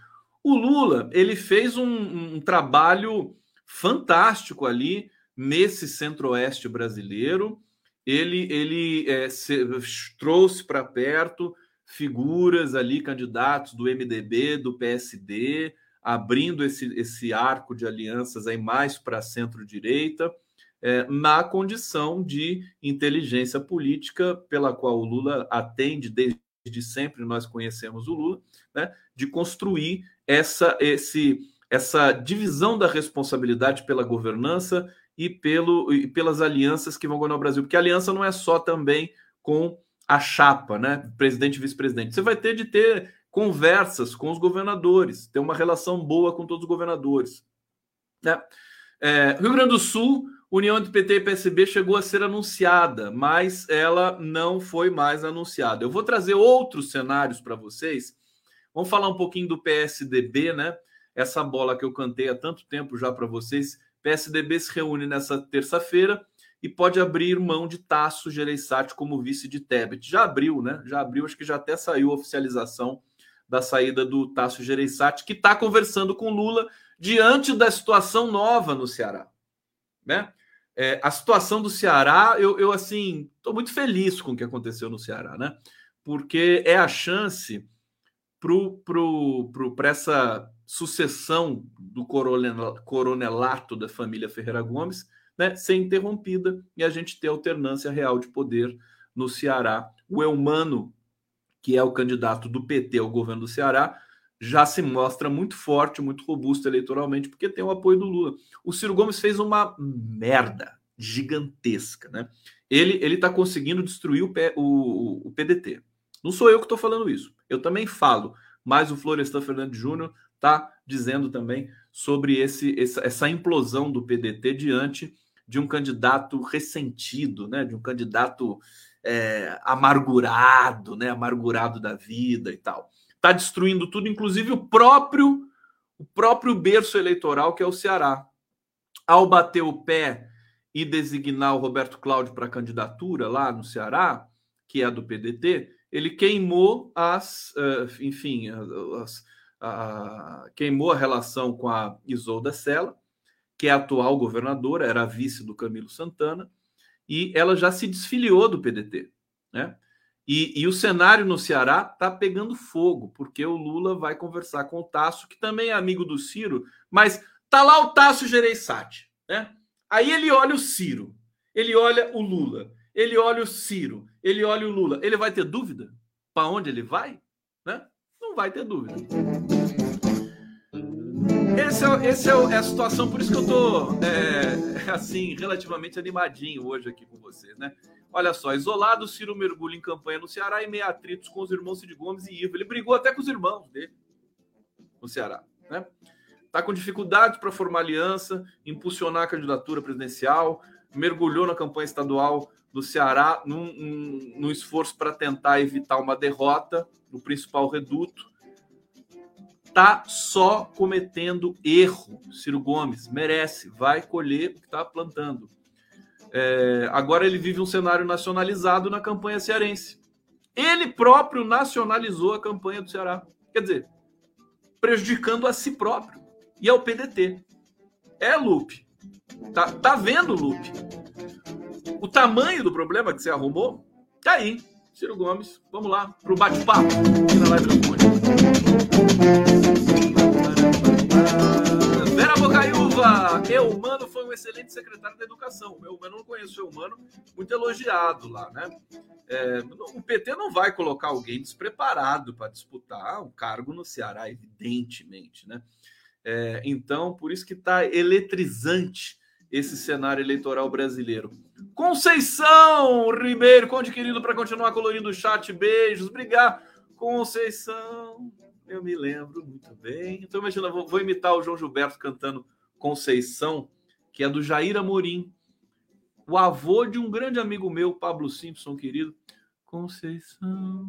O Lula ele fez um, um trabalho fantástico ali nesse centro-oeste brasileiro. Ele, ele é, se, trouxe para perto figuras ali, candidatos do MDB, do PSD, abrindo esse, esse arco de alianças aí mais para centro-direita. é, na condição de inteligência política pela qual o Lula atende desde sempre, nós conhecemos o Lula, né, de construir essa, esse, essa divisão da responsabilidade pela governança e, pelo, e pelas alianças que vão governar o Brasil, porque a aliança não é só também com a chapa, né, presidente e vice-presidente. Você vai ter de ter conversas com os governadores, ter uma relação boa com todos os governadores. Né? É, Rio Grande do Sul, União de PT e PSB chegou a ser anunciada, mas ela não foi mais anunciada. Eu vou trazer outros cenários para vocês. Vamos falar um pouquinho do PSDB, né? Essa bola que eu cantei há tanto tempo já para vocês. PSDB se reúne nessa terça-feira e pode abrir mão de Tasso Gereissati como vice de Tebet. Já abriu, né? Já abriu, acho que já até saiu a oficialização da saída do Tasso Gereissati, que está conversando com Lula diante da situação nova no Ceará, né? É, a situação do Ceará, eu, eu assim, estou muito feliz com o que aconteceu no Ceará, né? Porque é a chance para essa sucessão do coronelato da família Ferreira Gomes né, ser interrompida e a gente ter alternância real de poder no Ceará. O Eumano, que é o candidato do PT ao governo do Ceará, já se mostra muito forte, muito robusto eleitoralmente, porque tem o apoio do Lula. O Ciro Gomes fez uma merda gigantesca, né? Ele ele está conseguindo destruir o, o, o, PDT. Não sou eu que estou falando isso. Eu também falo, mas o Florestan Fernandes Júnior está dizendo também sobre esse, essa, essa implosão do PDT diante de um candidato ressentido, né? De um candidato é, amargurado, né? Amargurado da vida e tal está destruindo tudo, inclusive o próprio o próprio berço eleitoral que é o Ceará. Ao bater o pé e designar o Roberto Cláudio para candidatura lá no Ceará, que é do PDT, ele queimou as, uh, enfim, as, uh, queimou a relação com a Isolda Sela, que é a atual governadora, era a vice do Camilo Santana, e ela já se desfiliou do PDT, né? E, e, o cenário no Ceará está pegando fogo, porque o Lula vai conversar com o Tasso, que também é amigo do Ciro, mas tá lá o Tasso Gereissati, né? Aí ele olha o Ciro, ele olha o Lula, ele olha o Ciro, ele olha o Lula. Ele vai ter dúvida para onde ele vai? Né? Não vai ter dúvida. Esse é, esse é, é, a situação, por isso que eu tô é, assim, relativamente animadinho hoje aqui com vocês, né? Olha só, isolado, Ciro mergulha em campanha no Ceará e meio atritos com os irmãos Cid Gomes e Ivo. Ele brigou até com os irmãos dele no Ceará, né? Tá com dificuldade para formar aliança, impulsionar a candidatura presidencial, mergulhou na campanha estadual do Ceará num, num, num esforço para tentar evitar uma derrota no principal reduto tá só cometendo erro. Ciro Gomes merece, vai colher o que está plantando. É, agora ele vive um cenário nacionalizado na campanha cearense. Ele próprio nacionalizou a campanha do Ceará. Quer dizer, prejudicando a si próprio e ao PDT. É Lupe. Tá, tá vendo, Lupe? O tamanho do problema que você arrumou tá aí. Ciro Gomes, vamos lá para o bate-papo aqui na live do Conde. Vera Bocaiúva, Eumano foi um excelente secretário da educação. Eumano não conheço o Eumano, muito elogiado lá, né? É, o PT não vai colocar alguém despreparado para disputar um cargo no Ceará, evidentemente, né? É, então, por isso que está eletrizante esse cenário eleitoral brasileiro. Conceição Ribeiro, Conde querido, para continuar colorindo o chat, beijos, obrigado. Conceição, eu me lembro muito bem. Então, imagina, vou, vou imitar o João Gilberto cantando Conceição, que é do Jair Amorim, o avô de um grande amigo meu, Pablo Simpson, querido. Conceição,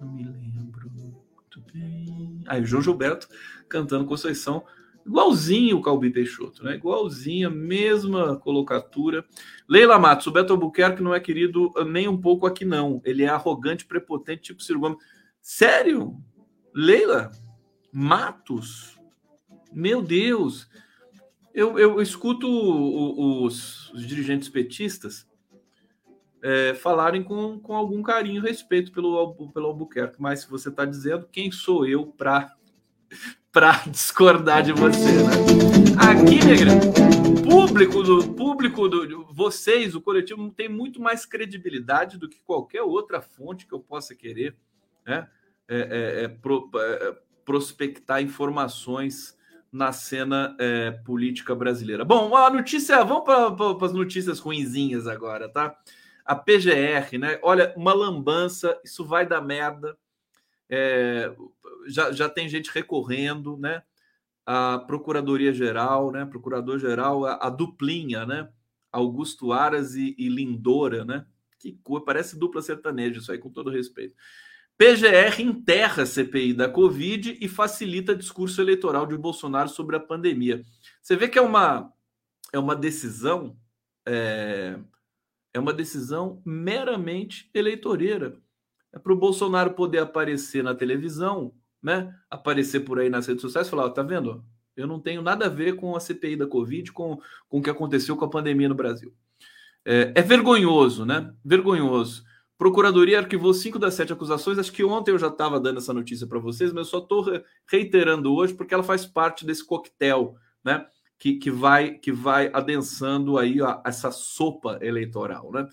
eu me lembro muito bem. Aí, o João Gilberto cantando Conceição Igualzinho o Calbi Peixoto, né? Igualzinho, mesma colocatura. Leila Matos, o Beto Albuquerque não é querido nem um pouco aqui, não. Ele é arrogante, prepotente, tipo Ciro Gomes. Sério? Leila? Matos? Meu Deus! Eu, eu escuto os, os dirigentes petistas é, falarem com, com algum carinho e respeito pelo, pelo Albuquerque, mas se você está dizendo, quem sou eu para para discordar de você, né? Aqui, negra, público do público do vocês, o coletivo, tem muito mais credibilidade do que qualquer outra fonte que eu possa querer né? É, é, é, pro, é, prospectar informações na cena é, política brasileira. Bom, a notícia, vamos para as notícias ruinzinhas agora, tá? A PGR, né? Olha, uma lambança, isso vai dar merda. É, já, já tem gente recorrendo, né? A Procuradoria-Geral, né? Procurador-Geral, a, a, duplinha, né? Augusto Aras e, e Lindora, né? Que cor, parece dupla sertaneja isso aí, com todo respeito. PGR enterra a CPI da Covid e facilita discurso eleitoral de Bolsonaro sobre a pandemia. Você vê que é uma, é uma decisão é, é uma decisão meramente eleitoreira. É para o Bolsonaro poder aparecer na televisão, né? Aparecer por aí nas redes sociais e falar: oh, tá vendo? Eu não tenho nada a ver com a CPI da Covid, com, com o que aconteceu com a pandemia no Brasil. É, é vergonhoso, né? Vergonhoso. Procuradoria arquivou cinco das sete acusações. Acho que ontem eu já estava dando essa notícia para vocês, mas eu só estou reiterando hoje porque ela faz parte desse coquetel, né? Que, que vai que vai adensando aí ó, essa sopa eleitoral, né?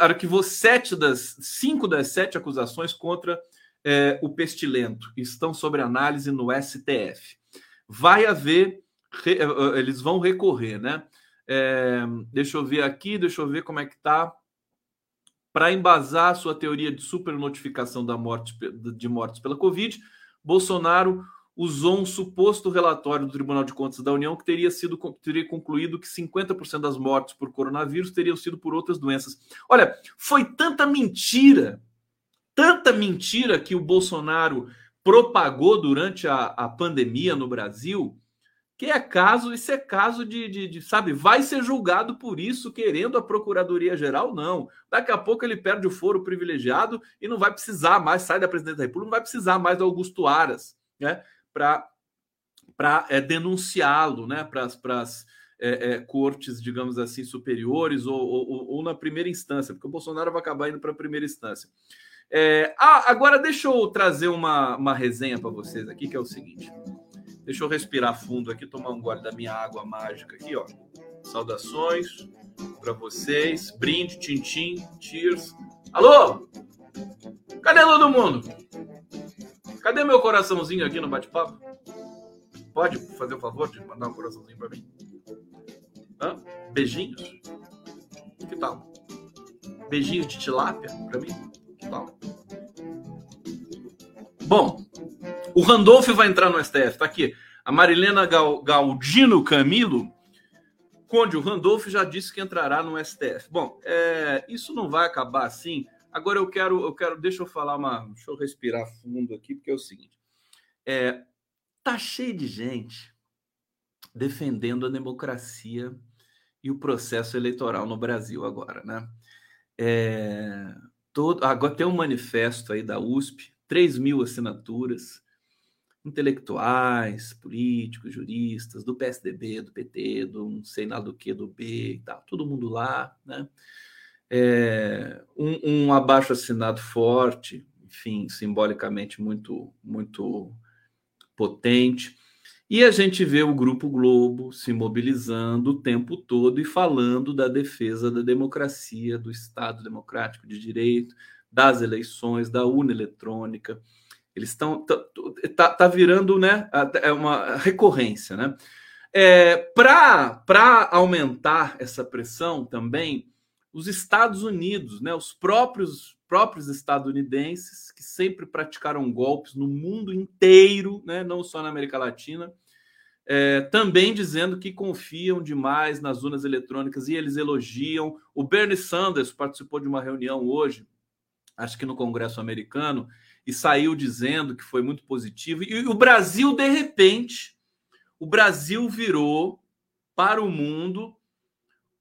Arquivou sete das cinco das sete acusações contra é, o pestilento estão sobre análise no STF. Vai haver, é, é, eles vão recorrer, né? É, deixa eu ver aqui, deixa eu ver como é que está para embasar sua teoria de supernotificação da morte, de mortes pela Covid, Bolsonaro usou um suposto relatório do Tribunal de Contas da União que teria sido teria concluído que 50% das mortes por coronavírus teriam sido por outras doenças. Olha, foi tanta mentira, tanta mentira que o Bolsonaro propagou durante a, a pandemia no Brasil que é caso, isso é caso de, de, de, sabe, vai ser julgado por isso, querendo a Procuradoria Geral, não. Daqui a pouco ele perde o foro privilegiado e não vai precisar mais, sai da presidência da República, não vai precisar mais do Augusto Aras, né, para é, denunciá-lo, né, para as é, é, cortes, digamos assim, superiores ou, ou, ou, na primeira instância, porque o Bolsonaro vai acabar indo para a primeira instância. É, ah, agora deixa eu trazer uma, uma resenha para vocês aqui, que é o seguinte. Deixa eu respirar fundo aqui, tomar um gole da minha água mágica aqui, ó. Saudações para vocês. Brinde, tintim, cheers. Alô? Cadê todo mundo? Cadê meu coraçãozinho aqui no bate-papo? Pode fazer o favor de mandar um coraçãozinho para mim? Hã? Beijinhos? Que tal? Beijinhos de tilápia para mim? Que tal? Bom, o Randolph vai entrar no STF, tá aqui. A Marilena Galdino Camilo, Conde, o Randolph já disse que entrará no STF. Bom, é, isso não vai acabar assim. Agora eu quero, eu quero, deixa eu falar uma, deixa eu respirar fundo aqui, porque é o seguinte: é, tá cheio de gente defendendo a democracia e o processo eleitoral no Brasil agora, né? É, todo, agora tem um manifesto aí da USP 3 mil assinaturas, intelectuais, políticos, juristas, do PSDB, do PT, do não sei nada do que, do B e tal, todo mundo lá, né? É, um, um abaixo assinado forte, enfim, simbolicamente muito, muito potente. E a gente vê o Grupo Globo se mobilizando o tempo todo e falando da defesa da democracia, do Estado democrático de direito, das eleições, da urna eletrônica. Eles estão. Tá, tá, virando né, é uma recorrência. Né? É, Para aumentar essa pressão também, os Estados Unidos, né, os próprios, próprios estadunidenses, que sempre praticaram golpes no mundo inteiro, né, não só na América Latina, é, também dizendo que confiam demais nas urnas eletrônicas e eles elogiam. O Bernie Sanders participou de uma reunião hoje acho que no Congresso americano, e saiu dizendo que foi muito positivo. E o Brasil, de repente, o Brasil virou para o mundo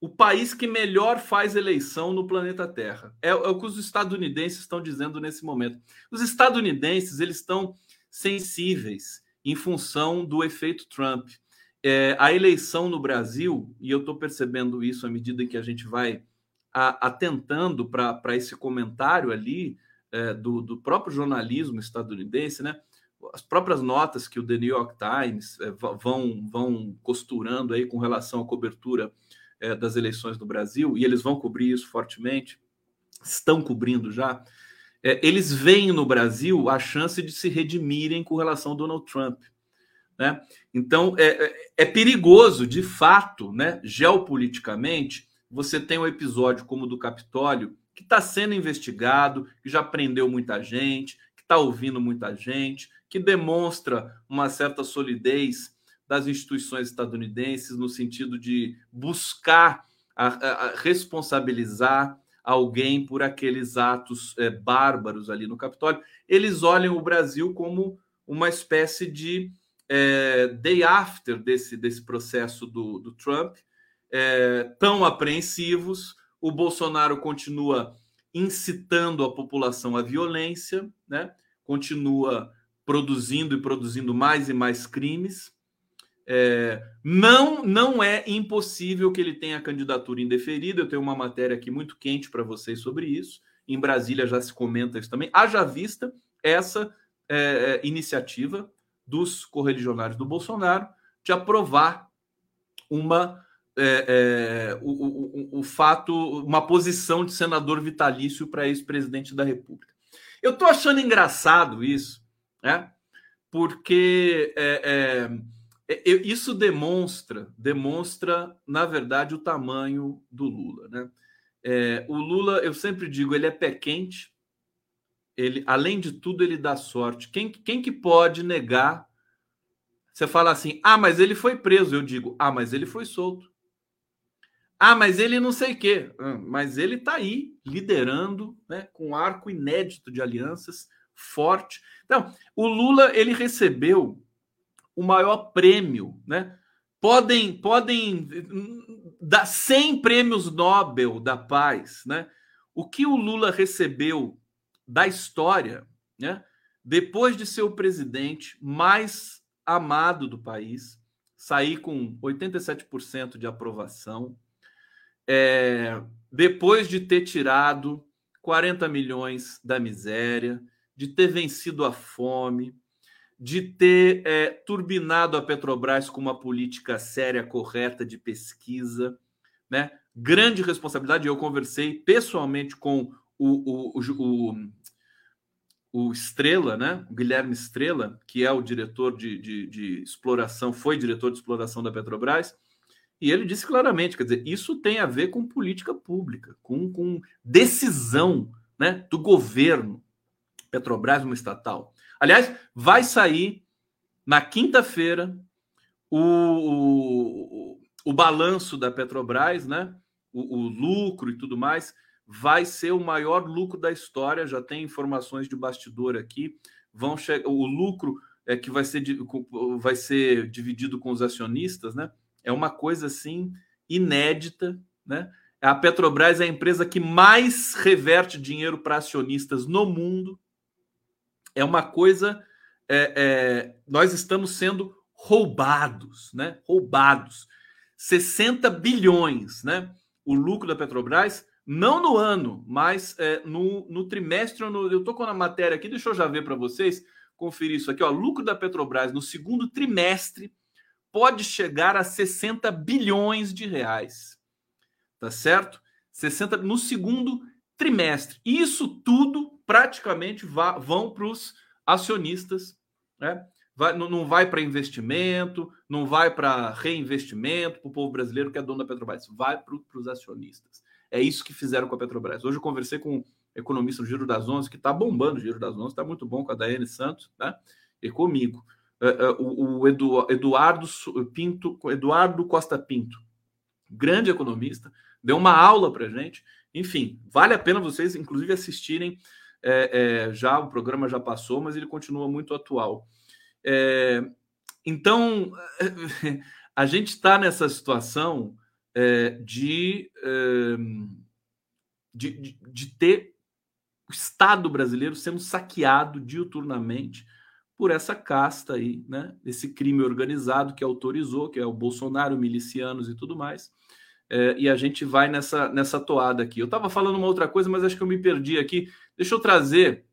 o país que melhor faz eleição no planeta Terra. É, é, o que os estadunidenses estão dizendo nesse momento. Os estadunidenses eles estão sensíveis em função do efeito Trump. É, a eleição no Brasil, e eu estou percebendo isso à medida que a gente vai atentando para esse comentário ali é, do, do, próprio jornalismo estadunidense, né? as próprias notas que o The New York Times é, vão, vão costurando aí com relação à cobertura é, das eleições no Brasil, e eles vão cobrir isso fortemente, estão cobrindo já, é, eles veem no Brasil a chance de se redimirem com relação ao Donald Trump. Né? Então, é, é, é perigoso, de fato, né, geopoliticamente, você tem um episódio como o do Capitólio, que está sendo investigado, que já prendeu muita gente, que está ouvindo muita gente, que demonstra uma certa solidez das instituições estadunidenses no sentido de buscar a, a, a responsabilizar alguém por aqueles atos é, bárbaros ali no Capitólio. Eles olham o Brasil como uma espécie de é, day after desse, desse processo do, do Trump, é, tão apreensivos. O Bolsonaro continua incitando a população à violência, né? continua produzindo e produzindo mais e mais crimes. É, não, não é impossível que ele tenha candidatura indeferida. Eu tenho uma matéria aqui muito quente para vocês sobre isso. Em Brasília já se comenta isso também. Haja vista essa é, é iniciativa dos correligionários do Bolsonaro de aprovar uma é, é, o, o, o, fato, uma posição de senador vitalício para ex-presidente da República. Eu estou achando engraçado isso, né? Porque é, é, é isso demonstra, demonstra, na verdade, o tamanho do Lula. Né? É, o Lula, eu sempre digo, ele é pé quente, ele, além de tudo, ele dá sorte. Quem, quem que pode negar? Você fala assim, ah, mas ele foi preso. Eu digo, ah, mas ele foi solto. Ah, mas ele não sei o quê. Ah, mas ele está aí, liderando, né, com um arco inédito de alianças, forte. Então, o Lula ele recebeu o maior prêmio, né? Podem podem dar 100 prêmios Nobel da paz, né? O que o Lula recebeu da história, né? Depois de ser o presidente mais amado do país, sair com 87% de aprovação, é, depois de ter tirado 40 milhões da miséria, de ter vencido a fome, de ter é, turbinado a Petrobras com uma política séria, correta de pesquisa, né? Grande responsabilidade. Eu conversei pessoalmente com o, o, o, o Estrela, né? O Guilherme Estrela, que é o diretor de, de, de exploração, foi diretor de exploração da Petrobras, e ele disse claramente: quer dizer, isso tem a ver com política pública, com, com decisão né, do governo. Petrobras, uma estatal. Aliás, vai sair na quinta-feira o, o, o, balanço da Petrobras, né? O, o, lucro e tudo mais. Vai ser o maior lucro da história. Já tem informações de bastidor aqui. Vão chegar o lucro é que vai ser, vai ser dividido com os acionistas, né? É uma coisa assim inédita, né? A Petrobras é a empresa que mais reverte dinheiro para acionistas no mundo é uma coisa. É, é, nós estamos sendo roubados, né? Roubados. 60 bilhões, né? O lucro da Petrobras, não no ano, mas é, no, no trimestre. No, eu estou com a matéria aqui, deixa eu já ver para vocês, conferir isso aqui. Ó, lucro da Petrobras no segundo trimestre pode chegar a 60 bilhões de reais. Tá certo? 60 no segundo trimestre. Isso tudo praticamente vá, vão para os acionistas, né? Vai, não, vai para investimento, não vai para reinvestimento para o povo brasileiro que é dono da Petrobras, vai para os acionistas. É isso que fizeram com a Petrobras. Hoje eu conversei com um economista do Giro das Onze, que está bombando o Giro das Onze, está muito bom com a Daiane Santos, né? E comigo. Uh, uh, o, o Edu, Eduardo Pinto, Eduardo Costa Pinto, grande economista, deu uma aula para gente. Enfim, vale a pena vocês, inclusive, assistirem é, é, já o programa já passou, mas ele continua muito atual. É, então, a gente está nessa situação de, de, de ter o Estado brasileiro sendo saqueado diuturnamente por essa casta aí, né? Esse crime organizado que autorizou, que é o Bolsonaro, milicianos e tudo mais. É, e a gente vai nessa, nessa toada aqui. Eu estava falando uma outra coisa, mas acho que eu me perdi aqui. Deixa eu trazer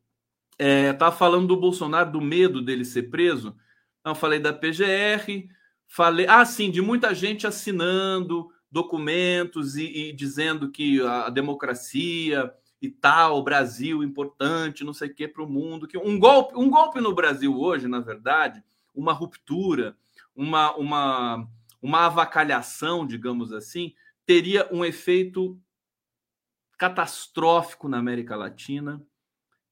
É, tá falando do Bolsonaro, do medo dele ser preso. Não, falei da PGR, falei, ah, sim, de muita gente assinando documentos e, e dizendo que a, democracia e tal, Brasil importante, não sei o que para o mundo, que um golpe, um golpe no Brasil hoje, na verdade, uma ruptura, uma, uma, uma avacalhação, digamos assim, teria um efeito catastrófico na América Latina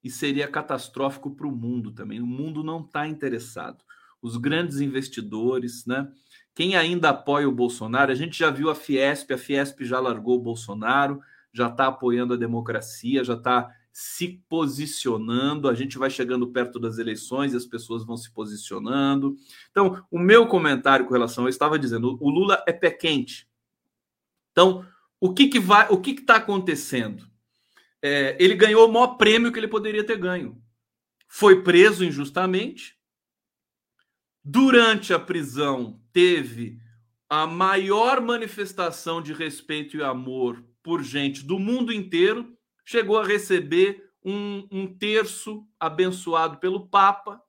e seria catastrófico para o mundo também. O mundo não está interessado. Os grandes investidores, né? Quem ainda apoia o Bolsonaro, a gente já viu a Fiesp, a Fiesp já largou o Bolsonaro, já está apoiando a democracia, já está se posicionando. A gente vai chegando perto das eleições e as pessoas vão se posicionando. Então, o meu comentário com relação, eu estava dizendo, o Lula é pé quente. Então, o que, que vai, o que está acontecendo? É, ele ganhou o maior prêmio que ele poderia ter ganho. Foi preso injustamente. Durante a prisão, teve a maior manifestação de respeito e amor por gente do mundo inteiro. Chegou a receber um, um terço abençoado pelo Papa,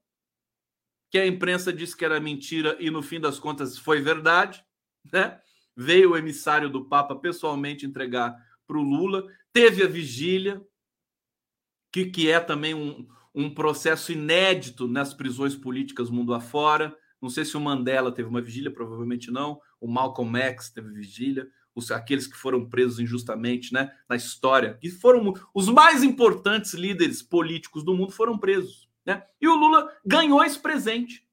que a imprensa disse que era mentira e no fim das contas foi verdade, né? Veio o emissário do Papa pessoalmente entregar para o Lula. Teve a vigília, que, que é também um, um processo inédito nas prisões políticas mundo afora. Não sei se o Mandela teve uma vigília, provavelmente não. O Malcolm X teve vigília. Os, aqueles que foram presos injustamente né, na história, que foram os mais importantes líderes políticos do mundo, foram presos. Né? E o Lula ganhou esse presente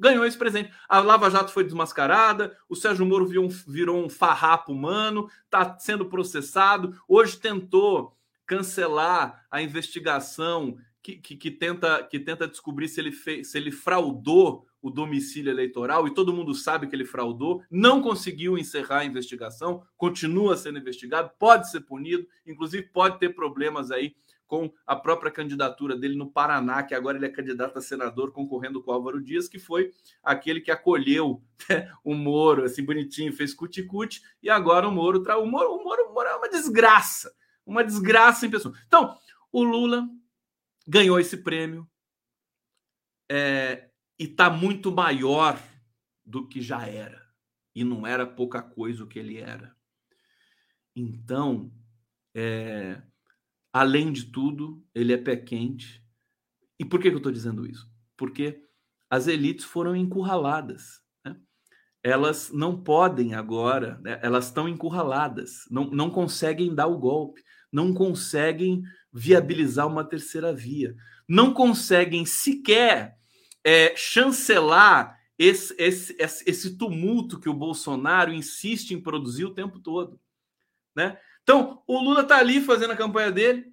ganhou esse presente. A Lava Jato foi desmascarada, o Sérgio Moro virou um, virou um farrapo humano, está sendo processado. Hoje tentou cancelar a investigação que, que, que, tenta, que tenta descobrir se ele, fez, se ele fraudou o domicílio eleitoral, e todo mundo sabe que ele fraudou, não conseguiu encerrar a investigação, continua sendo investigado, pode ser punido, inclusive pode ter problemas aí com a própria candidatura dele no Paraná, que agora ele é candidato a senador concorrendo com Álvaro Dias, que foi aquele que acolheu né, o Moro, assim bonitinho, fez cuticute, e agora o Moro, o Moro, o Moro, o Moro é uma desgraça, uma desgraça em pessoa. Então, o Lula ganhou esse prêmio é, e está muito maior do que já era. E não era pouca coisa o que ele era. Então, é, Além de tudo, ele é pé quente. E por que, que eu estou dizendo isso? Porque as elites foram encurraladas. Né? Elas não podem agora, né? elas estão encurraladas, não, não conseguem dar o golpe, não conseguem viabilizar uma terceira via, não conseguem sequer é, chancelar esse, esse, esse tumulto que o Bolsonaro insiste em produzir o tempo todo. Né? Então, o Lula está ali fazendo a campanha dele,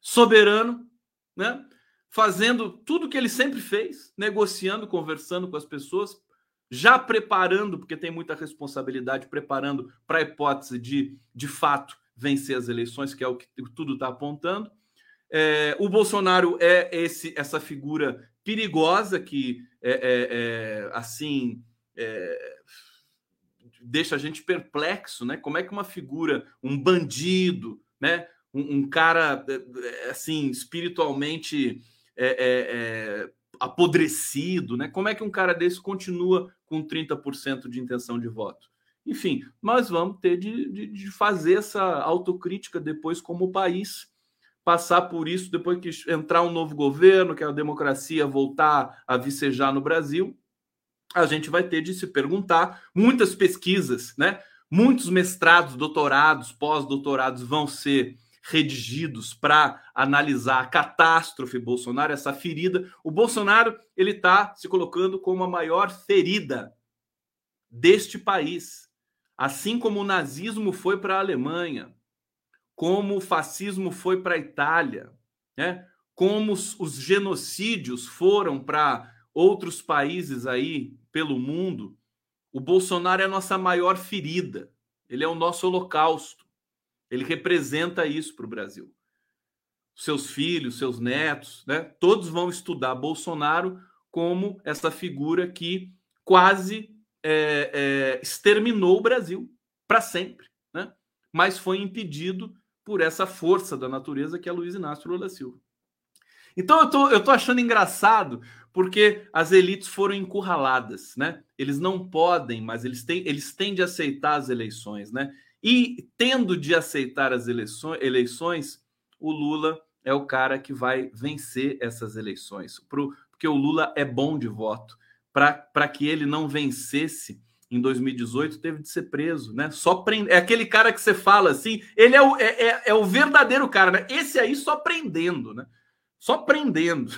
soberano, né? fazendo tudo que ele sempre fez, negociando, conversando com as pessoas, já preparando, porque tem muita responsabilidade, preparando para a hipótese de, de fato, vencer as eleições, que é o que tudo está apontando. É, o Bolsonaro é esse essa figura perigosa que, é, é, é assim, é, deixa a gente perplexo, né? Como é que uma figura, um bandido, né? Um, um cara eh, assim espiritualmente é, é, é, apodrecido, né? Como é que um cara desse continua com 30% de intenção de voto? Enfim, nós vamos ter de, de, de fazer essa autocrítica depois como país, passar por isso depois que entrar um novo governo, que a democracia voltar a vicejar no Brasil, a gente vai ter de se perguntar. Muitas pesquisas, né? Muitos mestrados, doutorados, pós-doutorados vão ser redigidos para analisar a catástrofe Bolsonaro, essa ferida. O Bolsonaro ele está se colocando como a maior ferida deste país, assim como o nazismo foi para a Alemanha, como o fascismo foi para a Itália, né? Como os, os genocídios foram para outros países aí pelo mundo, o Bolsonaro é a nossa maior ferida. Ele é o nosso holocausto. Ele representa isso para o Brasil. Seus filhos, seus netos, né? Todos vão estudar Bolsonaro como essa figura que quase é, é, exterminou o Brasil para sempre, né? Mas foi impedido por essa força da natureza que é Luiz Inácio Lula Silva. Então eu tô, eu tô achando engraçado porque as elites foram encurraladas, né? Eles não podem, mas eles têm, eles têm de aceitar as eleições, né? E tendo de aceitar as eleições, eleições o Lula é o cara que vai vencer essas eleições, pro, porque o Lula é bom de voto. Para que ele não vencesse em 2018, teve de ser preso, né? Só prende... É aquele cara que você fala assim, ele é o, é, é, é o verdadeiro cara, né? Esse aí só prendendo, né? Só prendendo.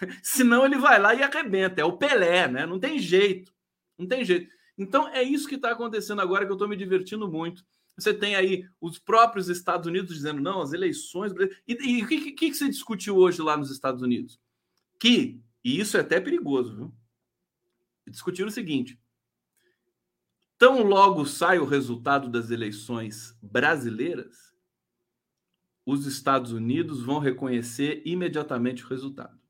Senão ele vai lá e arrebenta. É o Pelé, né? Não tem jeito. Não tem jeito. Então é isso que está acontecendo agora que eu estou me divertindo muito. Você tem aí os próprios Estados Unidos dizendo não, as eleições. E o que, que, que se discutiu hoje lá nos Estados Unidos? Que, e isso é até perigoso, viu? Discutiram o seguinte: tão logo sai o resultado das eleições brasileiras, os Estados Unidos vão reconhecer imediatamente o resultado.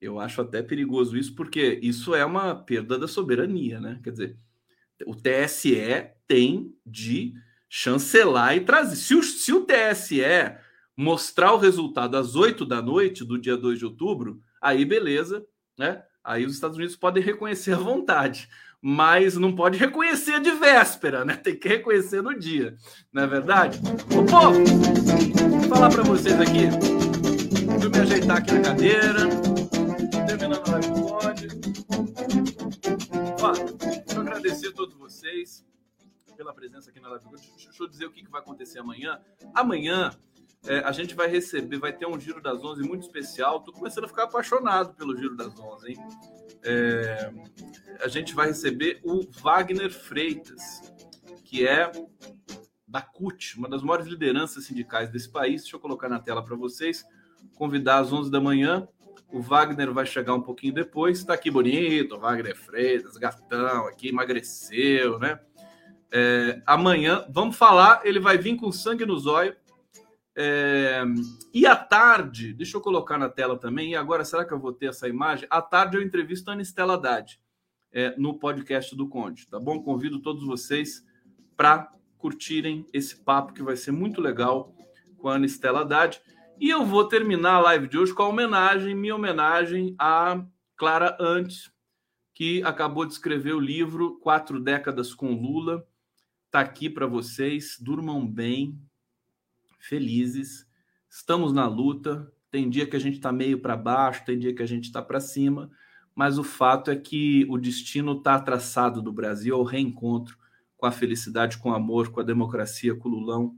Eu acho até perigoso isso, porque isso é uma perda da soberania, né? Quer dizer, o TSE tem de chancelar e trazer. Se o, se o TSE mostrar o resultado às 8 da noite do dia 2 de outubro, aí beleza, né? Aí os Estados Unidos podem reconhecer à vontade, mas não pode reconhecer de véspera, né? Tem que reconhecer no dia, não é verdade? Ô, povo, vou falar para vocês aqui. Deixa eu me ajeitar aqui na cadeira. Terminando a live do Ó, deixa eu agradecer a todos vocês pela presença aqui na live. Deixa eu dizer o que vai acontecer amanhã. Amanhã é, a gente vai receber, vai ter um Giro das Onze muito especial. Tô começando a ficar apaixonado pelo Giro das Onze, hein? É, a gente vai receber o Wagner Freitas, que é da CUT, uma das maiores lideranças sindicais desse país. Deixa eu colocar na tela para vocês. Convidar às 11 da manhã o Wagner vai chegar um pouquinho depois. Está aqui bonito, Wagner Freitas, gatão aqui, emagreceu, né? É, amanhã, vamos falar, ele vai vir com sangue no zóio. É, e à tarde, deixa eu colocar na tela também, e agora será que eu vou ter essa imagem? À tarde eu entrevisto a Anistela Haddad é, no podcast do Conde, tá bom? Convido todos vocês para curtirem esse papo que vai ser muito legal com a Anistela Haddad. E eu vou terminar a live de hoje com a homenagem, minha homenagem a Clara Antes, que acabou de escrever o livro Quatro Décadas com Lula. Está aqui para vocês. Durmam bem, felizes. Estamos na luta. Tem dia que a gente está meio para baixo, tem dia que a gente está para cima, mas o fato é que o destino está traçado do Brasil ao reencontro com a felicidade, com o amor, com a democracia, com o Lulão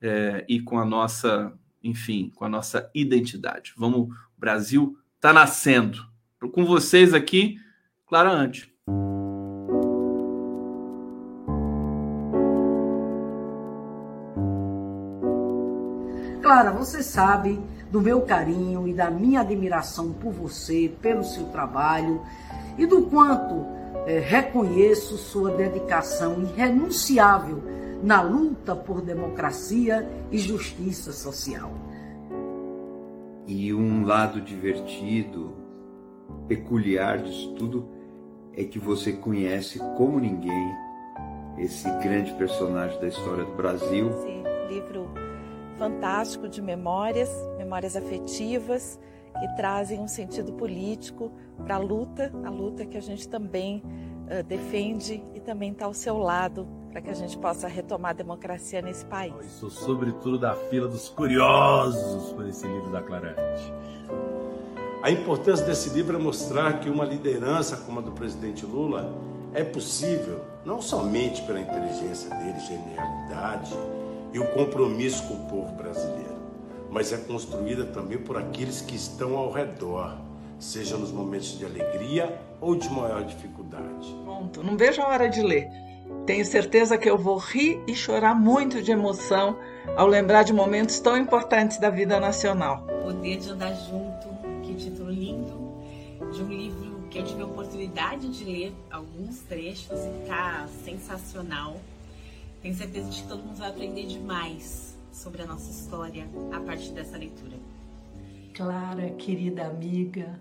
é, e com a nossa enfim, com a nossa identidade. Vamos, Brasil está nascendo. Com vocês aqui, Clara Ante. Clara, você sabe do meu carinho e da minha admiração por você, pelo seu trabalho e do quanto é, reconheço sua dedicação irrenunciável na luta por democracia e justiça social. E um lado divertido, peculiar disso tudo, é que você conhece como ninguém esse grande personagem da história do Brasil. Esse livro fantástico de memórias, memórias afetivas, que trazem um sentido político para a luta, a luta que a gente também uh, defende e também está ao seu lado para que a gente possa retomar a democracia nesse país. Eu sou sobretudo da fila dos curiosos por esse livro da Clarante. A importância desse livro é mostrar que uma liderança como a do presidente Lula é possível não somente pela inteligência dele, genialidade e o compromisso com o povo brasileiro, mas é construída também por aqueles que estão ao redor, seja nos momentos de alegria ou de maior dificuldade. Pronto, não vejo a hora de ler. Tenho certeza que eu vou rir e chorar muito de emoção ao lembrar de momentos tão importantes da vida nacional. Poder de andar junto, que título lindo, de um livro que eu tive a oportunidade de ler alguns trechos e tá sensacional. Tenho certeza de que todo mundo vai aprender demais sobre a nossa história a partir dessa leitura. Clara, querida amiga,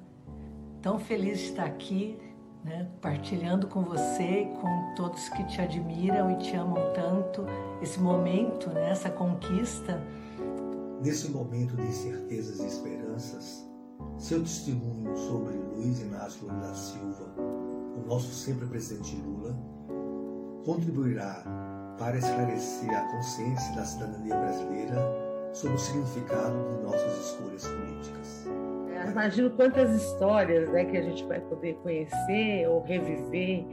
tão feliz de estar aqui né? partilhando com você, com todos que te admiram e te amam tanto, esse momento, né? essa conquista Nesse momento de incertezas e esperanças, seu testemunho sobre Luiz Inácio Lula da Silva, o nosso sempre presidente Lula, contribuirá para esclarecer a consciência da cidadania brasileira sobre o significado de nossas escolhas políticas. Imagino quantas histórias né, que a gente vai poder conhecer ou reviver,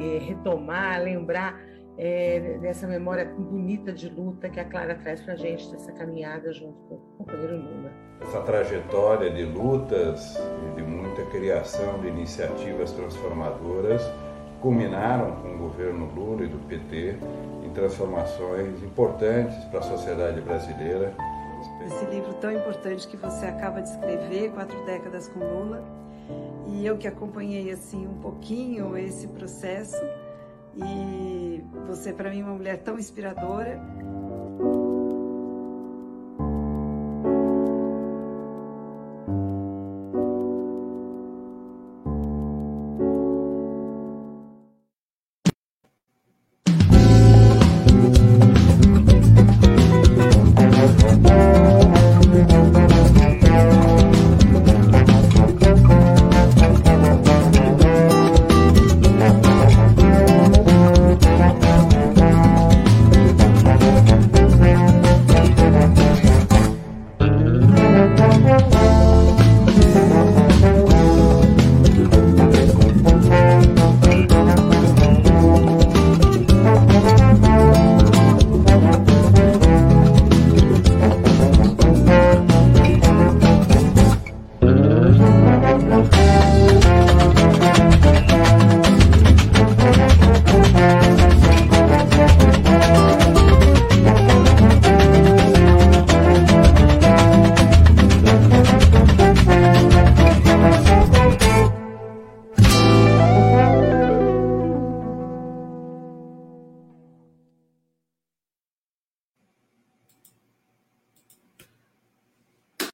eh, retomar, lembrar é, dessa memória bonita de luta que a Clara traz para a gente, dessa caminhada junto com o companheiro Lula. Essa trajetória de lutas e de muita criação de iniciativas transformadoras culminaram com o governo Lula e do PT transformações importantes para a sociedade brasileira. Esse livro tão importante que você acaba de escrever, Quatro Décadas com Lula, e eu que acompanhei assim um pouquinho esse processo, e você para mim é uma mulher tão inspiradora